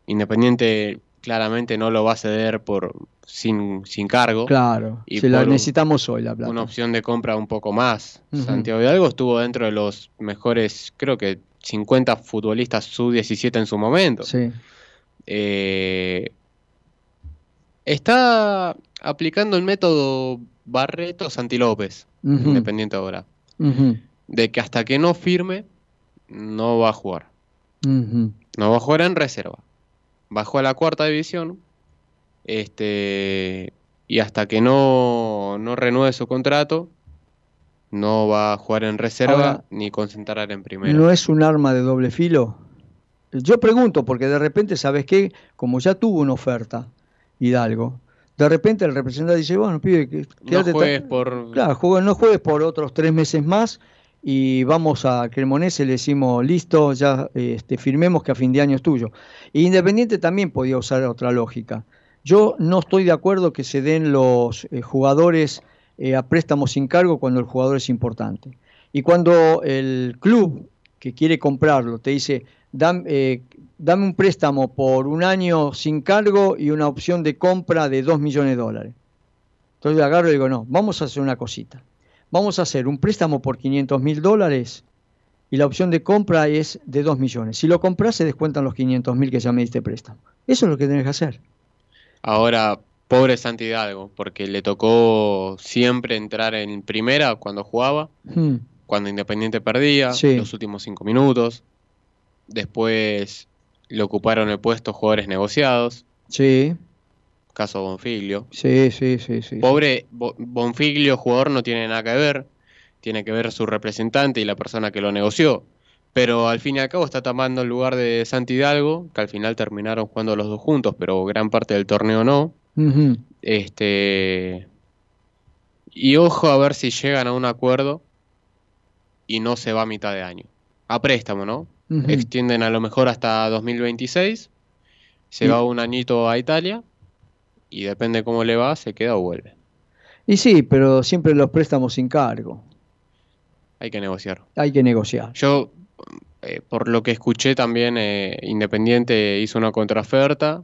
Independiente claramente no lo va a ceder por sin, sin cargo. Claro, Y si la un- necesitamos hoy la plata. Una opción de compra un poco más. Ujú. Santiago Hidalgo estuvo dentro de los mejores, creo que 50 futbolistas sub-17 en su momento. Sí. Eh, está aplicando el método Barreto Santi López, Ujú. independiente ahora, de que hasta que no firme, no va a jugar. No va a jugar en reserva. Bajó a la cuarta división. Este. Y hasta que no, no renueve su contrato, no va a jugar en reserva Ahora, ni concentrar en primera. ¿No es un arma de doble filo? Yo pregunto, porque de repente, ¿sabes qué? Como ya tuvo una oferta, Hidalgo, de repente el representante dice, bueno, pibe, que- no juegues por. Claro, no juegues por otros tres meses más y vamos a Cremonese, le decimos, listo, ya este, firmemos que a fin de año es tuyo. Independiente también podía usar otra lógica. Yo no estoy de acuerdo que se den los eh, jugadores eh, a préstamos sin cargo cuando el jugador es importante. Y cuando el club que quiere comprarlo te dice, "Dam- eh, dame un préstamo por un año sin cargo y una opción de compra de 2 millones de dólares. Entonces agarro y digo, no, vamos a hacer una cosita. Vamos a hacer un préstamo por 500 mil dólares y la opción de compra es de 2 millones. Si lo compras se descuentan los 500 mil que ya me diste préstamo. Eso es lo que tenés que hacer. Ahora, pobre Santi Hidalgo, porque le tocó siempre entrar en primera cuando jugaba, Hmm, cuando Independiente perdía, Sí. los últimos cinco minutos. Después le ocuparon el puesto jugadores negociados, Sí, caso Bonfiglio. sí, sí, sí, sí. Pobre Bo- Bonfiglio, jugador, no tiene nada que ver. Tiene que ver su representante y la persona que lo negoció. Pero al fin y al cabo está tomando el lugar de Santi Hidalgo, que al final terminaron jugando los dos juntos, pero gran parte del torneo no. Este. Y ojo a ver si llegan a un acuerdo y no se va a mitad de año. A préstamo, ¿no? Extienden a lo mejor hasta 2026. Se Y- va un añito a Italia y depende cómo le va, se queda o vuelve. Y sí, pero siempre los préstamos sin cargo. Hay que negociar. Hay que negociar. Yo, eh, por lo que escuché también, eh, Independiente hizo una contraoferta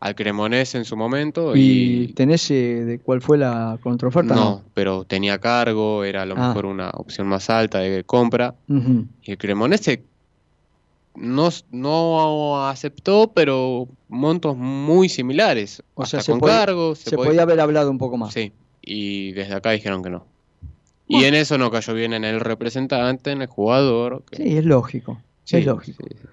al Cremonese en su momento ¿Y y, tenés eh, de cuál fue la contraoferta? no, pero tenía cargo, era a lo Ah. mejor una opción más alta de compra. Y el Cremonese no, no aceptó, pero montos muy similares. O sea, se, con puede- se podía haber hablado un poco más. Sí, y desde acá dijeron que no. Y en eso no cayó bien en el representante, en el jugador. que- Sí, es lógico. Sí, es lógico. sí, sí.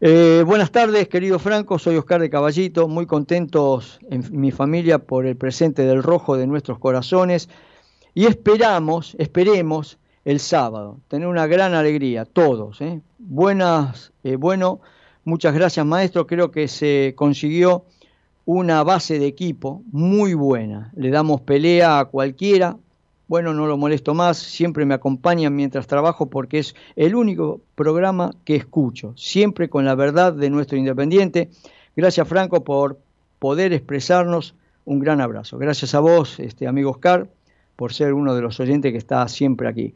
Eh, buenas tardes, querido Franco. Soy Oscar de Caballito. Muy contentos en mi familia por el presente del rojo de nuestros corazones. Y esperamos, esperemos el sábado. Tener una gran alegría, todos. ¿eh? Buenas, eh, bueno, muchas gracias maestro. Creo que se consiguió una base de equipo muy buena. Le damos pelea a cualquiera. Bueno, no lo molesto más, siempre me acompañan mientras trabajo porque es el único programa que escucho, siempre con la verdad de nuestro independiente. Gracias Franco por poder expresarnos. Un gran abrazo. Gracias a vos, este amigo Oscar, por ser uno de los oyentes que está siempre aquí.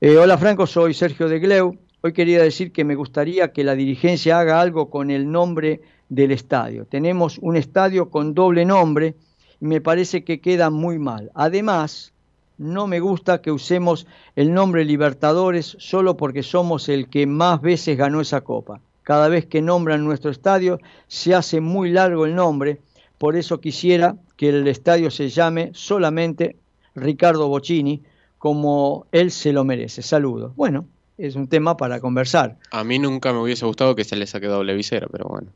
Eh, hola Franco, soy Sergio de Gleu. Hoy quería decir que me gustaría que la dirigencia haga algo con el nombre del estadio. Tenemos un estadio con doble nombre y me parece que queda muy mal. Además, no me gusta que usemos el nombre Libertadores solo porque somos el que más veces ganó esa copa. Cada vez que nombran nuestro estadio se hace muy largo el nombre, por eso quisiera que el estadio se llame solamente Ricardo Bocini, como él se lo merece. Saludos. Bueno, es un tema para conversar. A mí nunca me hubiese gustado que se le saque doble visera, pero bueno.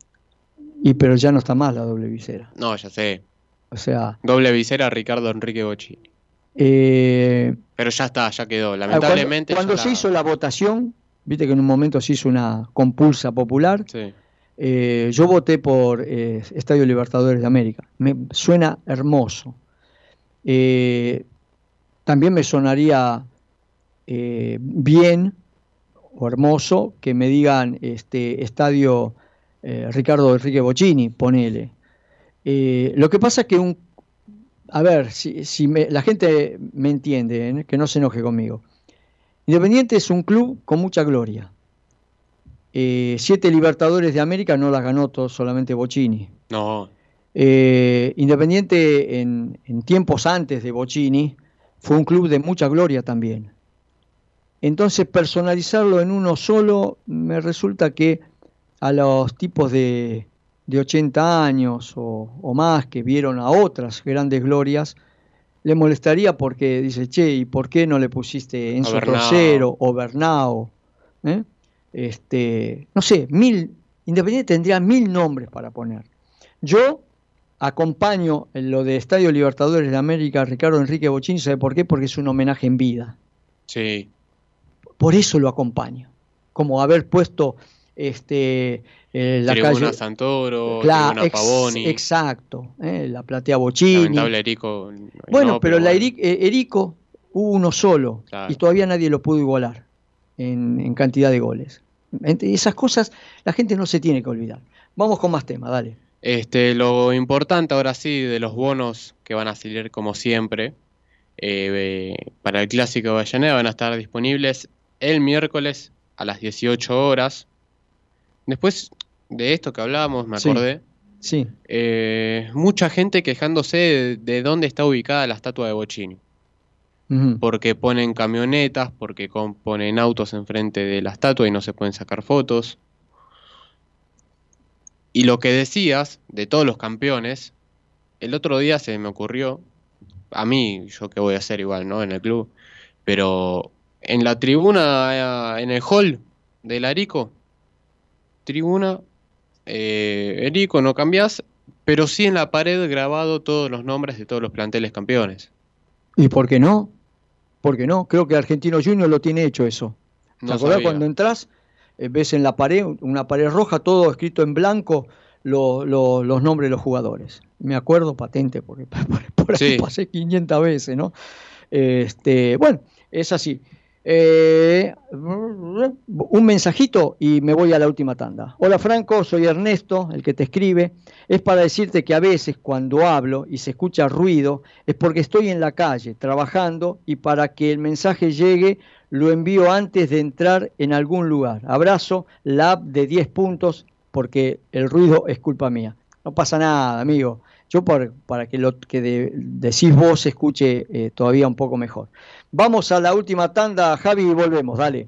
Y pero ya no está más la doble visera. No, ya sé. O sea, Doble visera Ricardo Enrique Bocini. eh, Pero ya está, ya quedó. Ah, Lamentablemente. Cuando, se la- hizo la votación, viste que en un momento se hizo una compulsa popular, Sí. eh, yo voté por eh, Estadio Libertadores de América. Me suena hermoso. Eh, también me sonaría eh, bien o hermoso que me digan este Estadio eh, Ricardo Enrique Bocini, ponele. Eh, lo que pasa es que un a ver, si, si me- la gente me entiende, que no se enoje conmigo. Independiente es un club con mucha gloria. Eh, siete Libertadores de América no las ganó todo, solamente Bocini. No, Eh, Independiente en, en tiempos antes de Bocini fue un club de mucha gloria también. Entonces personalizarlo en uno solo me resulta que a los tipos de, de 80 años o, o más que vieron a otras grandes glorias, le molestaría porque dice, che, ¿y por qué no le pusiste Enzo. Trocero o Bernao? ¿Eh? Este, no sé, mil, Independiente tendría mil nombres para poner. Yo acompaño en lo de Estadio Libertadores de América Ricardo Enrique Bochini, ¿sabe por qué? Porque es un homenaje en vida. sí. Por eso lo acompaño. Como haber puesto este eh, la Tribuna calle Santoro, Claro, Tribuna ex- Pavoni. exacto, eh, la platea Bochini. Lamentable Erico. Bueno, no, pero, la eh, Erico hubo uno solo Claro. y todavía nadie lo pudo igualar en, en cantidad de goles. Ent- esas cosas la gente no se tiene que olvidar. Vamos con más temas, dale. Este, lo importante ahora sí de los bonos que van a salir como siempre eh, para el clásico de Avellaneda van a estar disponibles el miércoles a las 18 horas. Después de esto que hablábamos, me acordé, Sí, eh, mucha gente quejándose de, de dónde está ubicada la estatua de Bocini. Porque ponen camionetas, porque ponen autos enfrente de la estatua y no se pueden sacar fotos. Y lo que decías de todos los campeones, el otro día se me ocurrió, a mí, yo qué voy a hacer igual, ¿no? En el club, pero en la tribuna, eh, en el hall del Arico, tribuna, eh, Erico, no cambias, pero sí en la pared grabado todos los nombres de todos los planteles campeones. ¿Y por qué no? ¿Por qué no? Creo que Argentino Junior lo tiene hecho eso. ¿Te No acordás sabía. cuando entras? Eh, ves en la pared, una pared roja, todo escrito en blanco, lo- lo- los nombres de los jugadores. Me acuerdo patente, porque *laughs* por, ahí Sí. pasé 500 veces, ¿no? Este, bueno, es así. Eh, un mensajito y me voy a la última tanda. Hola Franco, soy Ernesto, el que te escribe. Es para decirte que a veces cuando hablo y se escucha ruido es porque estoy en la calle trabajando y para que el mensaje llegue lo envío antes de entrar en algún lugar. Abrazo, la app de 10 puntos porque el ruido es culpa mía. No pasa nada, amigo. Yo para que lo que de- decís vos se escuche eh, todavía un poco mejor. Vamos a la última tanda, Javi, y volvemos, dale.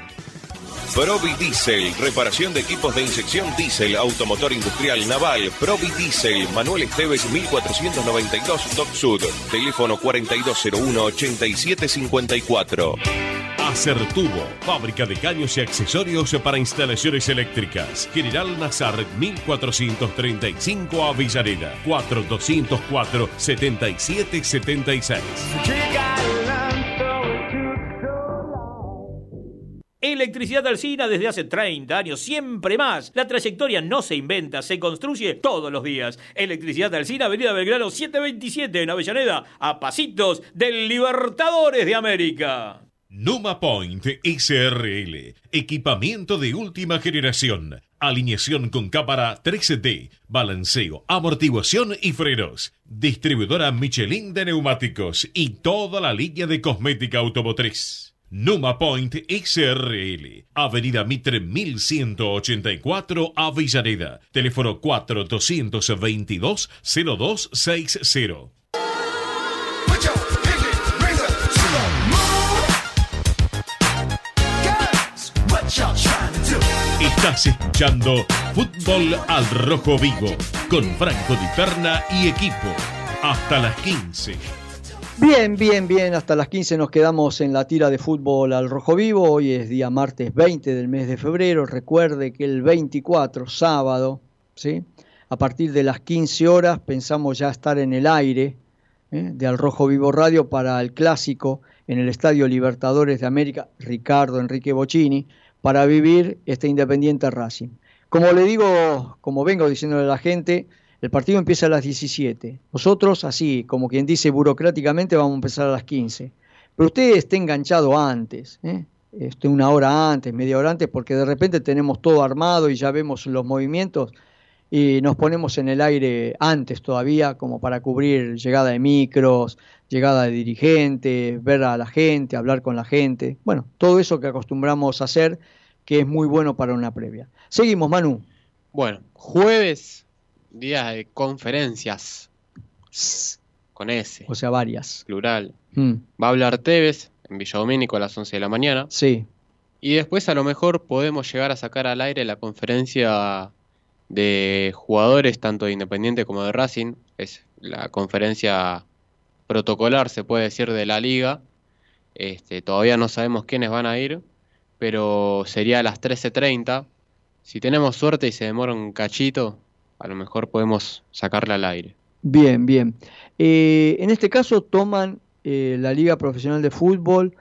Provi Diesel, reparación de equipos de inyección diésel, automotor industrial naval. Provi Diesel, Manuel Esteves 1492 Doc Sud. Teléfono 4201-8754. Acertubo, fábrica de caños y accesorios para instalaciones eléctricas. General Nazar 1435 Avellaneda 4204 Electricidad Alcina desde hace 30 años, siempre más. La trayectoria no se inventa, se construye todos los días. Electricidad Alcina, Avenida Belgrano 727 en Avellaneda, a pasitos del Libertadores de América. Numa Point SRL, equipamiento de última generación, alineación con cámara 3D, balanceo, amortiguación y frenos, distribuidora Michelin de neumáticos y toda la línea de cosmética automotriz. Numa Point XRL, Avenida Mitre 1184, Avellaneda. Teléfono 4222-0260. Estás escuchando Fútbol al Rojo Vivo con Franco Di Perna y equipo. Hasta las 15. Bien, bien, bien. Hasta las 15 nos quedamos en la tira de fútbol al rojo vivo. Hoy es día martes 20 del mes de febrero. Recuerde que el 24, sábado, ¿sí? a partir de las 15 horas, pensamos ya estar en el aire ¿eh? de Al Rojo Vivo Radio para el clásico en el Estadio Libertadores de América, Ricardo Enrique Bocini, para vivir este Independiente Racing. Como le digo, como vengo diciéndole a la gente, el partido empieza a las 17. Nosotros, así, como quien dice burocráticamente, vamos a empezar a las 15. Pero usted esté enganchado antes, ¿eh? una hora antes, media hora antes, porque de repente tenemos todo armado y ya vemos los movimientos y nos ponemos en el aire antes todavía, como para cubrir llegada de micros, llegada de dirigentes, ver a la gente, hablar con la gente. Bueno, todo eso que acostumbramos a hacer, que es muy bueno para una previa. Seguimos, Manu. Bueno, jueves días de conferencias. Con S. O sea, varias. Plural. Mm, Va a hablar Tevez en Villa Domínico a las 11 de la mañana. sí, Y después a lo mejor podemos llegar a sacar al aire la conferencia de jugadores tanto de Independiente como de Racing. Es la conferencia protocolar, se puede decir, de la liga. Este, todavía no sabemos quiénes van a ir, pero sería a las 13.30. Si tenemos suerte y se demora un cachito, a lo mejor podemos sacarla al aire. bien, bien. Eh, en este caso toman eh, la Liga Profesional de Fútbol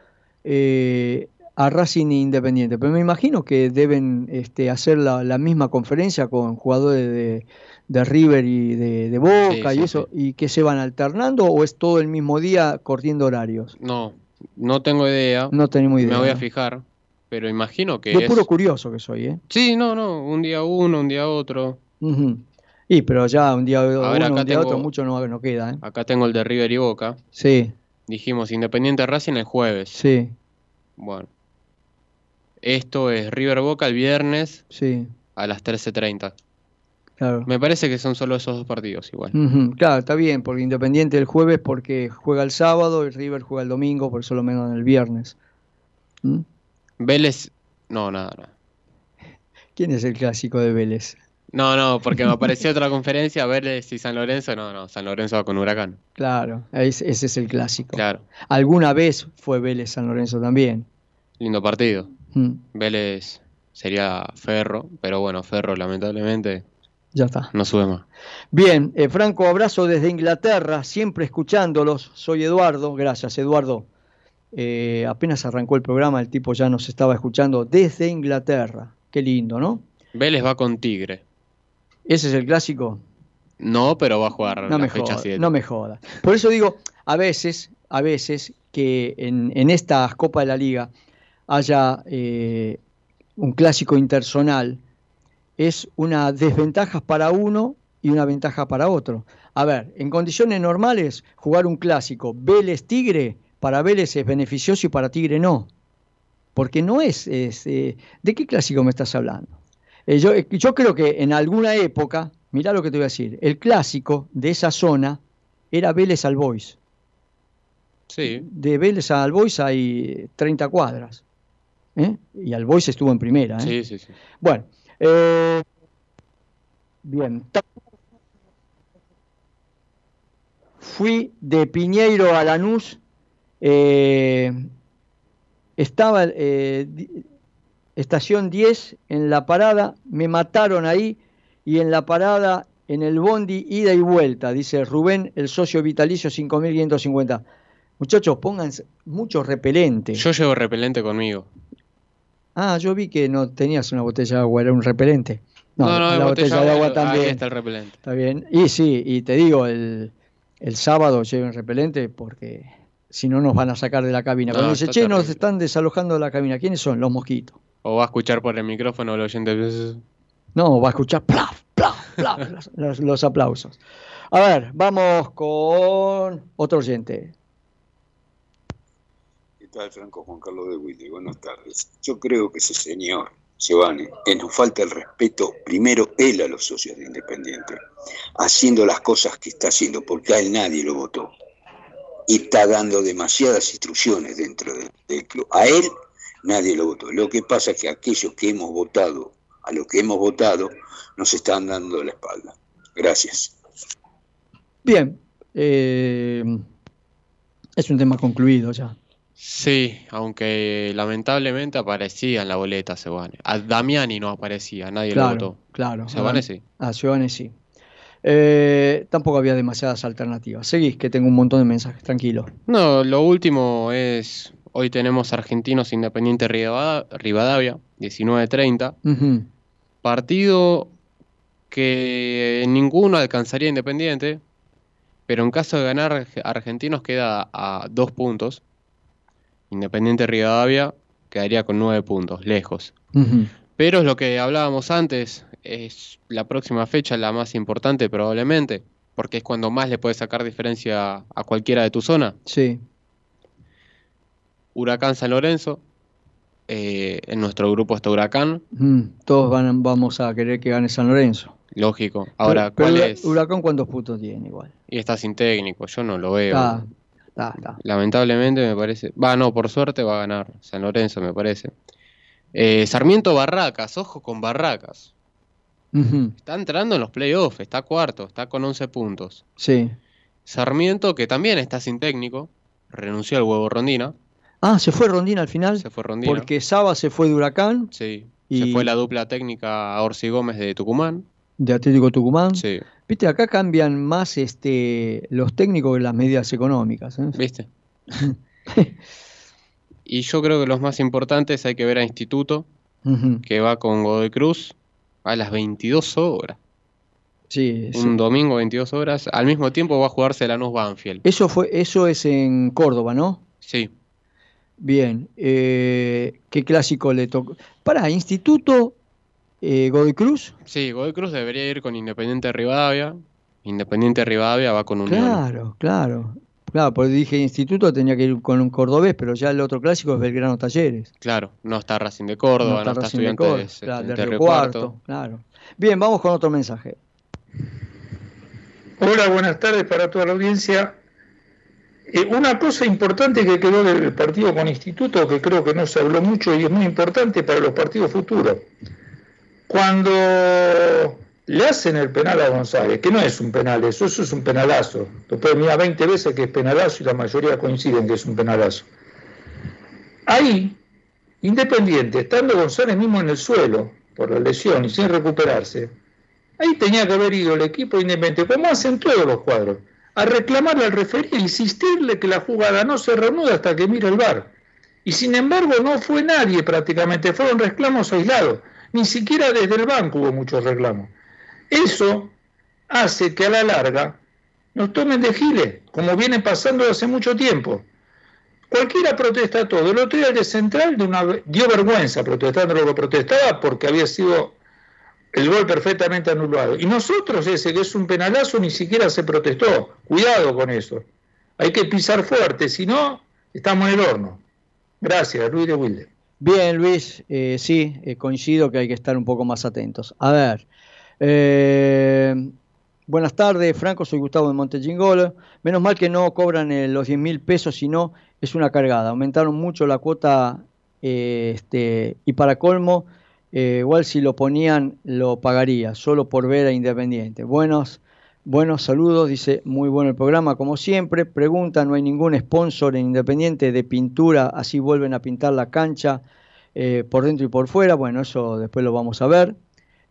eh, a Racing Independiente, pero me imagino que deben este, hacer la, la misma conferencia con jugadores de, de River y de, de Boca Sí, y sí, eso, y que se van alternando o es todo el mismo día corriendo horarios. No, no tengo idea. No tenemos idea. Me voy a fijar, pero imagino que Yo es... puro curioso que soy, ¿eh? Sí, no, no, un día uno, un día otro. Y pero ya un día A ver, uno, acá un día tengo- otro, mucho no, no queda, ¿eh? Acá tengo el de River y Boca. Sí, Dijimos Independiente Racing el jueves. sí, Bueno. Esto es River Boca el viernes sí, a las 13.30. claro. Me parece que son solo esos dos partidos igual. Claro, está bien, porque Independiente el jueves porque juega el sábado y River juega el domingo, por eso lo menos el viernes. ¿Mm? Vélez... No, nada, nada. ¿Quién es el clásico de Vélez? No, no, porque me apareció otra conferencia, Vélez y San Lorenzo. No, no, San Lorenzo va con Huracán. Claro, es- ese es el clásico. Claro, Alguna vez fue Vélez San Lorenzo también. lindo partido. Mm, Vélez sería Ferro, pero bueno, Ferro lamentablemente Ya está. no sube más. Bien, eh, Franco, abrazo desde Inglaterra, siempre escuchándolos. Soy Eduardo, gracias Eduardo. Eh, apenas arrancó el programa, el tipo ya nos estaba escuchando desde Inglaterra. Qué lindo, ¿no? Vélez va con Tigre. Ese es el clásico. No, pero va a jugar No la me fecha jodas, 7. no me jodas. Por eso digo, a veces, a veces que en, en estas Copas de la Liga haya eh, un clásico interzonal, es una desventaja para uno y una ventaja para otro. A ver, en condiciones normales, jugar un clásico Vélez-Tigre, para Vélez es beneficioso y para Tigre no. Porque no es, es, eh, ¿de qué clásico me estás hablando? Eh, yo, eh, yo creo que en alguna época, mirá lo que te voy a decir, el clásico de esa zona era Vélez al Sí, De Vélez al Boys hay 30 cuadras. ¿eh? Y al Boys estuvo en primera. ¿eh? Sí, sí, sí. Bueno, eh, bien. Fui de Piñeiro a Lanús. eh, estaba eh, estación 10 en la parada. Me mataron ahí y en la parada, en el bondi, ida y vuelta. Dice Rubén, el socio vitalicio 5550. Muchachos, pónganse mucho repelente. Yo llevo repelente conmigo. Ah, yo vi que no tenías una botella de agua, era un repelente. No, No, no, la botella, botella de agua también. ahí está el repelente. Está bien. Y sí, y te digo, el, el sábado lleven repelente porque si no nos van a sacar de la cabina. No, Cuando dice, está che, nos terrible. están desalojando de la cabina, ¿quiénes son? Los mosquitos. O va a escuchar por el micrófono el oyente. No, va a escuchar plaf, plaf, plaf, *laughs* los, los- los aplausos. A ver, vamos con otro oyente. ¿Qué tal, Franco Juan Carlos de Willy? Buenas tardes. Yo creo que ese señor, Giovanni, que nos falta el respeto, primero él a los socios de Independiente, haciendo las cosas que está haciendo, porque a él nadie lo votó. Y está dando demasiadas instrucciones dentro del, del club. A él nadie lo votó. Lo que pasa es que aquellos que hemos votado, a los que hemos votado, nos están dando la espalda. Gracias. Bien, eh, es un tema concluido ya. Sí, aunque lamentablemente aparecía en la boleta Sebane. A Damiani no aparecía, nadie Claro, lo votó. claro. Sebane sí. A Giovanni sí. Eh, tampoco había demasiadas alternativas. Seguís, que tengo un montón de mensajes, tranquilo. No, lo último es, hoy tenemos Argentinos Independiente Rivada- Rivadavia, 19.30. Ujú. Partido que ninguno alcanzaría Independiente, pero en caso de ganar Arge- Argentinos queda a dos puntos. Independiente Rivadavia quedaría con nueve puntos, lejos. Pero es lo que hablábamos antes, es la próxima fecha la más importante probablemente, porque es cuando más le puedes sacar diferencia a cualquiera de tu zona. Sí. Huracán San Lorenzo, eh, en nuestro grupo está Huracán, Mm, todos van, vamos a querer que gane San Lorenzo. lógico. Ahora, Pero- ¿cuál es? Huracán cuántos puntos tiene igual. Y está sin técnico, yo no lo veo. Está, está, está. Lamentablemente me parece. Va, no, por suerte va a ganar San Lorenzo, me parece. Eh, Sarmiento Barracas, ojo con Barracas. Está entrando en los playoffs, está cuarto, está con 11 puntos. Sí. Sarmiento, que también está sin técnico, renunció al huevo Rondina. Ah, se fue Rondina al final. Se fue Rondina. Porque Saba se fue de Huracán, Sí. Y- Se fue la dupla técnica a Orsi Gómez de Tucumán. de Atlético Tucumán. Sí. Viste, acá cambian más este, los técnicos que las medidas económicas. ¿eh? ¿Viste? *laughs* y yo creo que los más importantes hay que ver a Instituto, que va con Godoy Cruz a las 22 horas. Sí, sí. Un domingo 22 horas. Al mismo tiempo va a jugarse Lanús Banfield. Eso, fue, eso es en Córdoba, ¿no? Sí. Bien. eh, ¿Qué clásico le tocó? Para, Instituto eh, Godoy Cruz. Sí, Godoy Cruz debería ir con Independiente Rivadavia. Independiente Rivadavia va con Unión. Claro, claro. Claro, porque dije Instituto tenía que ir con un cordobés, pero ya el otro clásico es Belgrano Talleres. Claro, no está Racing de Córdoba, no está, Racing de Estudiantes Córdoba, claro, de de Río Cuarto, Cuarto. claro. Bien, vamos con otro mensaje. Hola, buenas tardes para toda la audiencia. Eh, una cosa importante que quedó del partido con Instituto, que creo que no se habló mucho y es muy importante para los partidos futuros. Cuando le hacen el penal a González, que no es un penal, eso, eso es un penalazo. Lo pueden mirar 20 veces que es penalazo y la mayoría coinciden que es un penalazo. Ahí, Independiente, estando González mismo en el suelo por la lesión y sin recuperarse, Ahí tenía que haber ido el equipo independiente, como hacen todos los cuadros, a reclamarle al referee, a insistirle que la jugada no se reanuda hasta que mire el VAR. Y sin embargo no fue nadie prácticamente, fueron reclamos aislados. Ni siquiera desde el banco hubo muchos reclamos. Eso hace que a la larga nos tomen de giles, como viene pasando hace mucho tiempo. Cualquiera protesta todo. El otro día el de Central dio vergüenza protestando lo que protestaba porque había sido el gol perfectamente anulado. Y nosotros ese que es un penalazo ni siquiera se protestó. Cuidado con eso. Hay que pisar fuerte, si no, estamos en el horno. Gracias, Luis de Wilde. Bien, Luis, eh, sí, eh, coincido que hay que estar un poco más atentos. A ver, eh, buenas tardes, Franco, soy Gustavo de Montechingolo. Menos mal que no cobran los 10 mil pesos, sino es una cargada. Aumentaron mucho la cuota este, y para colmo, eh, igual si lo ponían lo pagaría, solo por ver a Independiente. Buenos, buenos saludos, dice, muy bueno el programa como siempre. Pregunta, no hay ningún sponsor en Independiente de pintura, así vuelven a pintar la cancha eh, por dentro y por fuera. Bueno, eso después lo vamos a ver.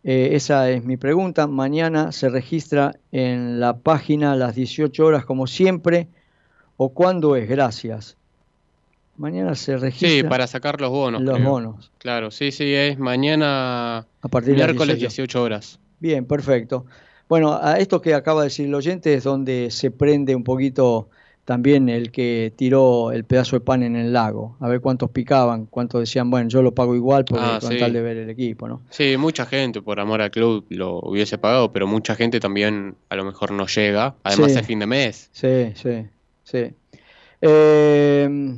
Eh, esa es mi pregunta. Mañana se registra en la página a las 18 horas como siempre. ¿O cuándo es? Gracias. Mañana se registra. Sí, para sacar los bonos. Los creo. bonos. Claro, sí, sí, es mañana A partir de las miércoles 18. 18 horas. Bien, perfecto. Bueno, a esto que acaba de decir el oyente es donde se prende un poquito también el que tiró el pedazo de pan en el lago. A ver cuántos picaban, cuántos decían, bueno, yo lo pago igual porque Ah, con sí. tal de ver el equipo, ¿no? Sí, mucha gente por amor al club lo hubiese pagado, pero mucha gente también a lo mejor no llega. Además Sí. es fin de mes. Sí, sí, sí. Eh,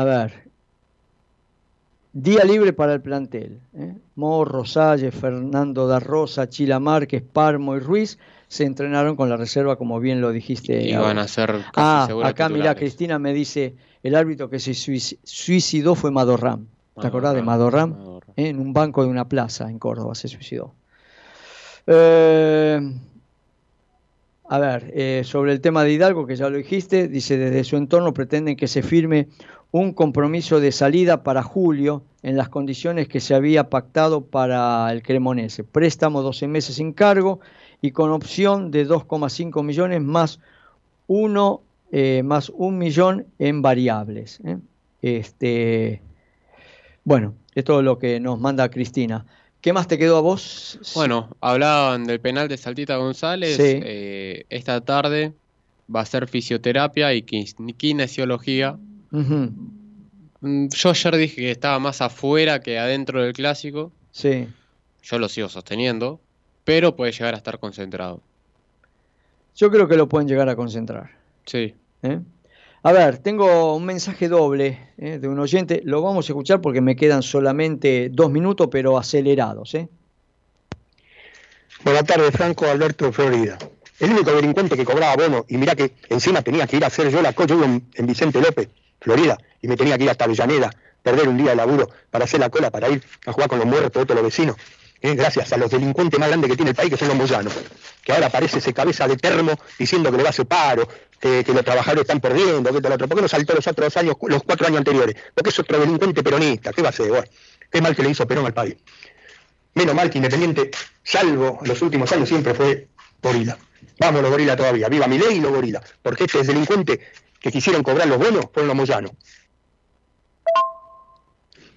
a ver. Día libre para el plantel. ¿eh? Mo, Rosales, Fernando da Rosa, Chila Márquez, Parmo y Ruiz se entrenaron con la reserva, como bien lo dijiste. Y van a ser casi Ah, acá mira. Cristina me dice, el árbitro que se suic- suicidó fue Madorram. ¿Te acordás de Madorram? Eh, En un banco de una plaza en Córdoba se suicidó. Eh, a ver, eh, sobre el tema de Hidalgo, que ya lo dijiste, dice desde su entorno pretenden que se firme un compromiso de salida para julio en las condiciones que se había pactado para el Cremonese. Préstamo 12 meses sin cargo y con opción de 2,5 millones más uno eh, más un millón en variables. ¿eh? Este, bueno, esto es lo que nos manda Cristina. ¿Qué más te quedó a vos? Bueno, hablaban del penal de Saltita González. Sí. eh, esta tarde va a ser fisioterapia y kinesiología. Mm, Yo ayer dije que estaba más afuera que adentro del clásico. Sí. Yo lo sigo sosteniendo, pero puede llegar a estar concentrado. Yo creo que lo pueden llegar a concentrar. Sí. ¿eh? A ver, tengo un mensaje doble ¿eh? de un oyente. Lo vamos a escuchar porque me quedan solamente dos minutos, pero acelerados. ¿eh? Buenas tardes, Franco Alberto de Florida. El único delincuente que cobraba bono, y mirá que encima tenía que ir a hacer yo la en, en Vicente López, Florida, y me tenía que ir hasta Avellaneda, perder un día de laburo para hacer la cola, para ir a jugar con los muertos todos los vecinos. ¿eh? Gracias a los delincuentes más grandes que tiene el país, que son los moyanos. Que ahora aparece ese cabeza de termo diciendo que le va a hacer paro, que, los trabajadores están perdiendo, que otro. ¿Por qué no saltó los otros años, los cuatro años anteriores? Porque es otro delincuente peronista. ¿Qué va a hacer? Bueno, qué mal que le hizo Perón al país. Menos mal que Independiente, salvo los últimos años, siempre fue gorila. Vamos los gorila todavía. Viva mi ley y los gorila. Porque este delincuente que quisieron cobrar los bonos fueron los moyanos.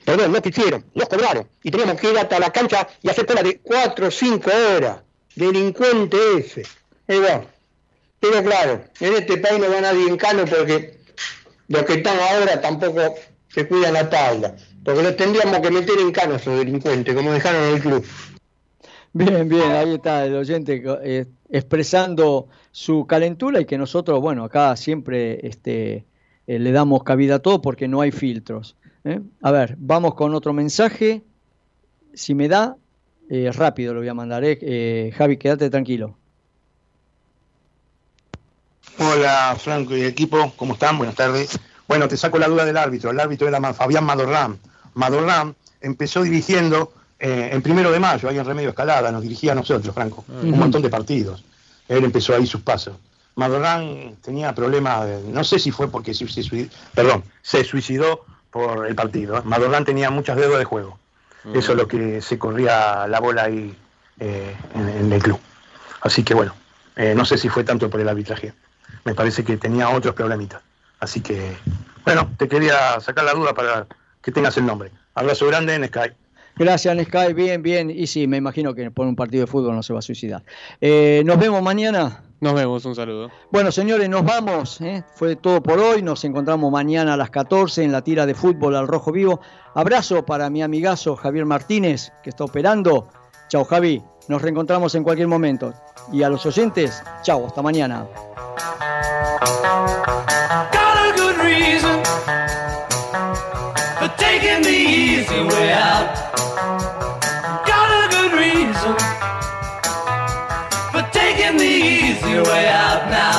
Perdón, no quisieron, los cobraron. Y teníamos que ir hasta la cancha y hacer cola de cuatro o cinco horas. Delincuente ese. Bueno, pero claro, en este país no va nadie en cano porque los que están ahora tampoco se cuidan la tabla. Porque los tendríamos que meter en cano esos delincuentes, como dejaron el club. Bien, bien, ahí está el oyente eh, expresando su calentura y que nosotros, bueno, acá siempre este, eh, le damos cabida a todo porque no hay filtros. ¿eh? A ver, vamos con otro mensaje. Si me da, rápido lo voy a mandar. ¿eh? Javi, quédate tranquilo. Hola Franco y equipo, ¿cómo están? Buenas tardes. Bueno, te saco la duda del árbitro. El árbitro era Fabián Madorram. Madorram empezó dirigiendo eh, en primero de mayo, ahí en Remedio Escalada, nos dirigía a nosotros, Franco, un montón de partidos. Él empezó ahí sus pasos. Madorram tenía problemas, de- no sé si fue porque se, perdón, suicidó por el partido. ¿eh? Madorram tenía muchas deudas de juego. Eso es lo que se corría la bola ahí eh, en, en el club. Así que bueno, eh, no sé si fue tanto por el arbitraje. Me parece que tenía otros problemitas. Así que, bueno, te quería sacar la duda para que tengas el nombre. Abrazo grande en Sky. Gracias, Nescay. Bien, bien. Y sí, me imagino que por un partido de fútbol no se va a suicidar. Eh, nos vemos mañana. Nos vemos, un saludo. Bueno, señores, nos vamos. ¿eh? Fue todo por hoy. Nos encontramos mañana a las 14 en la tira de fútbol al Rojo Vivo. Abrazo para mi amigazo Javier Martínez, que está operando. Chao, Javi. Nos reencontramos en cualquier momento. Y a los oyentes, chao, hasta mañana. Taking the easy way out. Got a good reason for taking the easy way out now.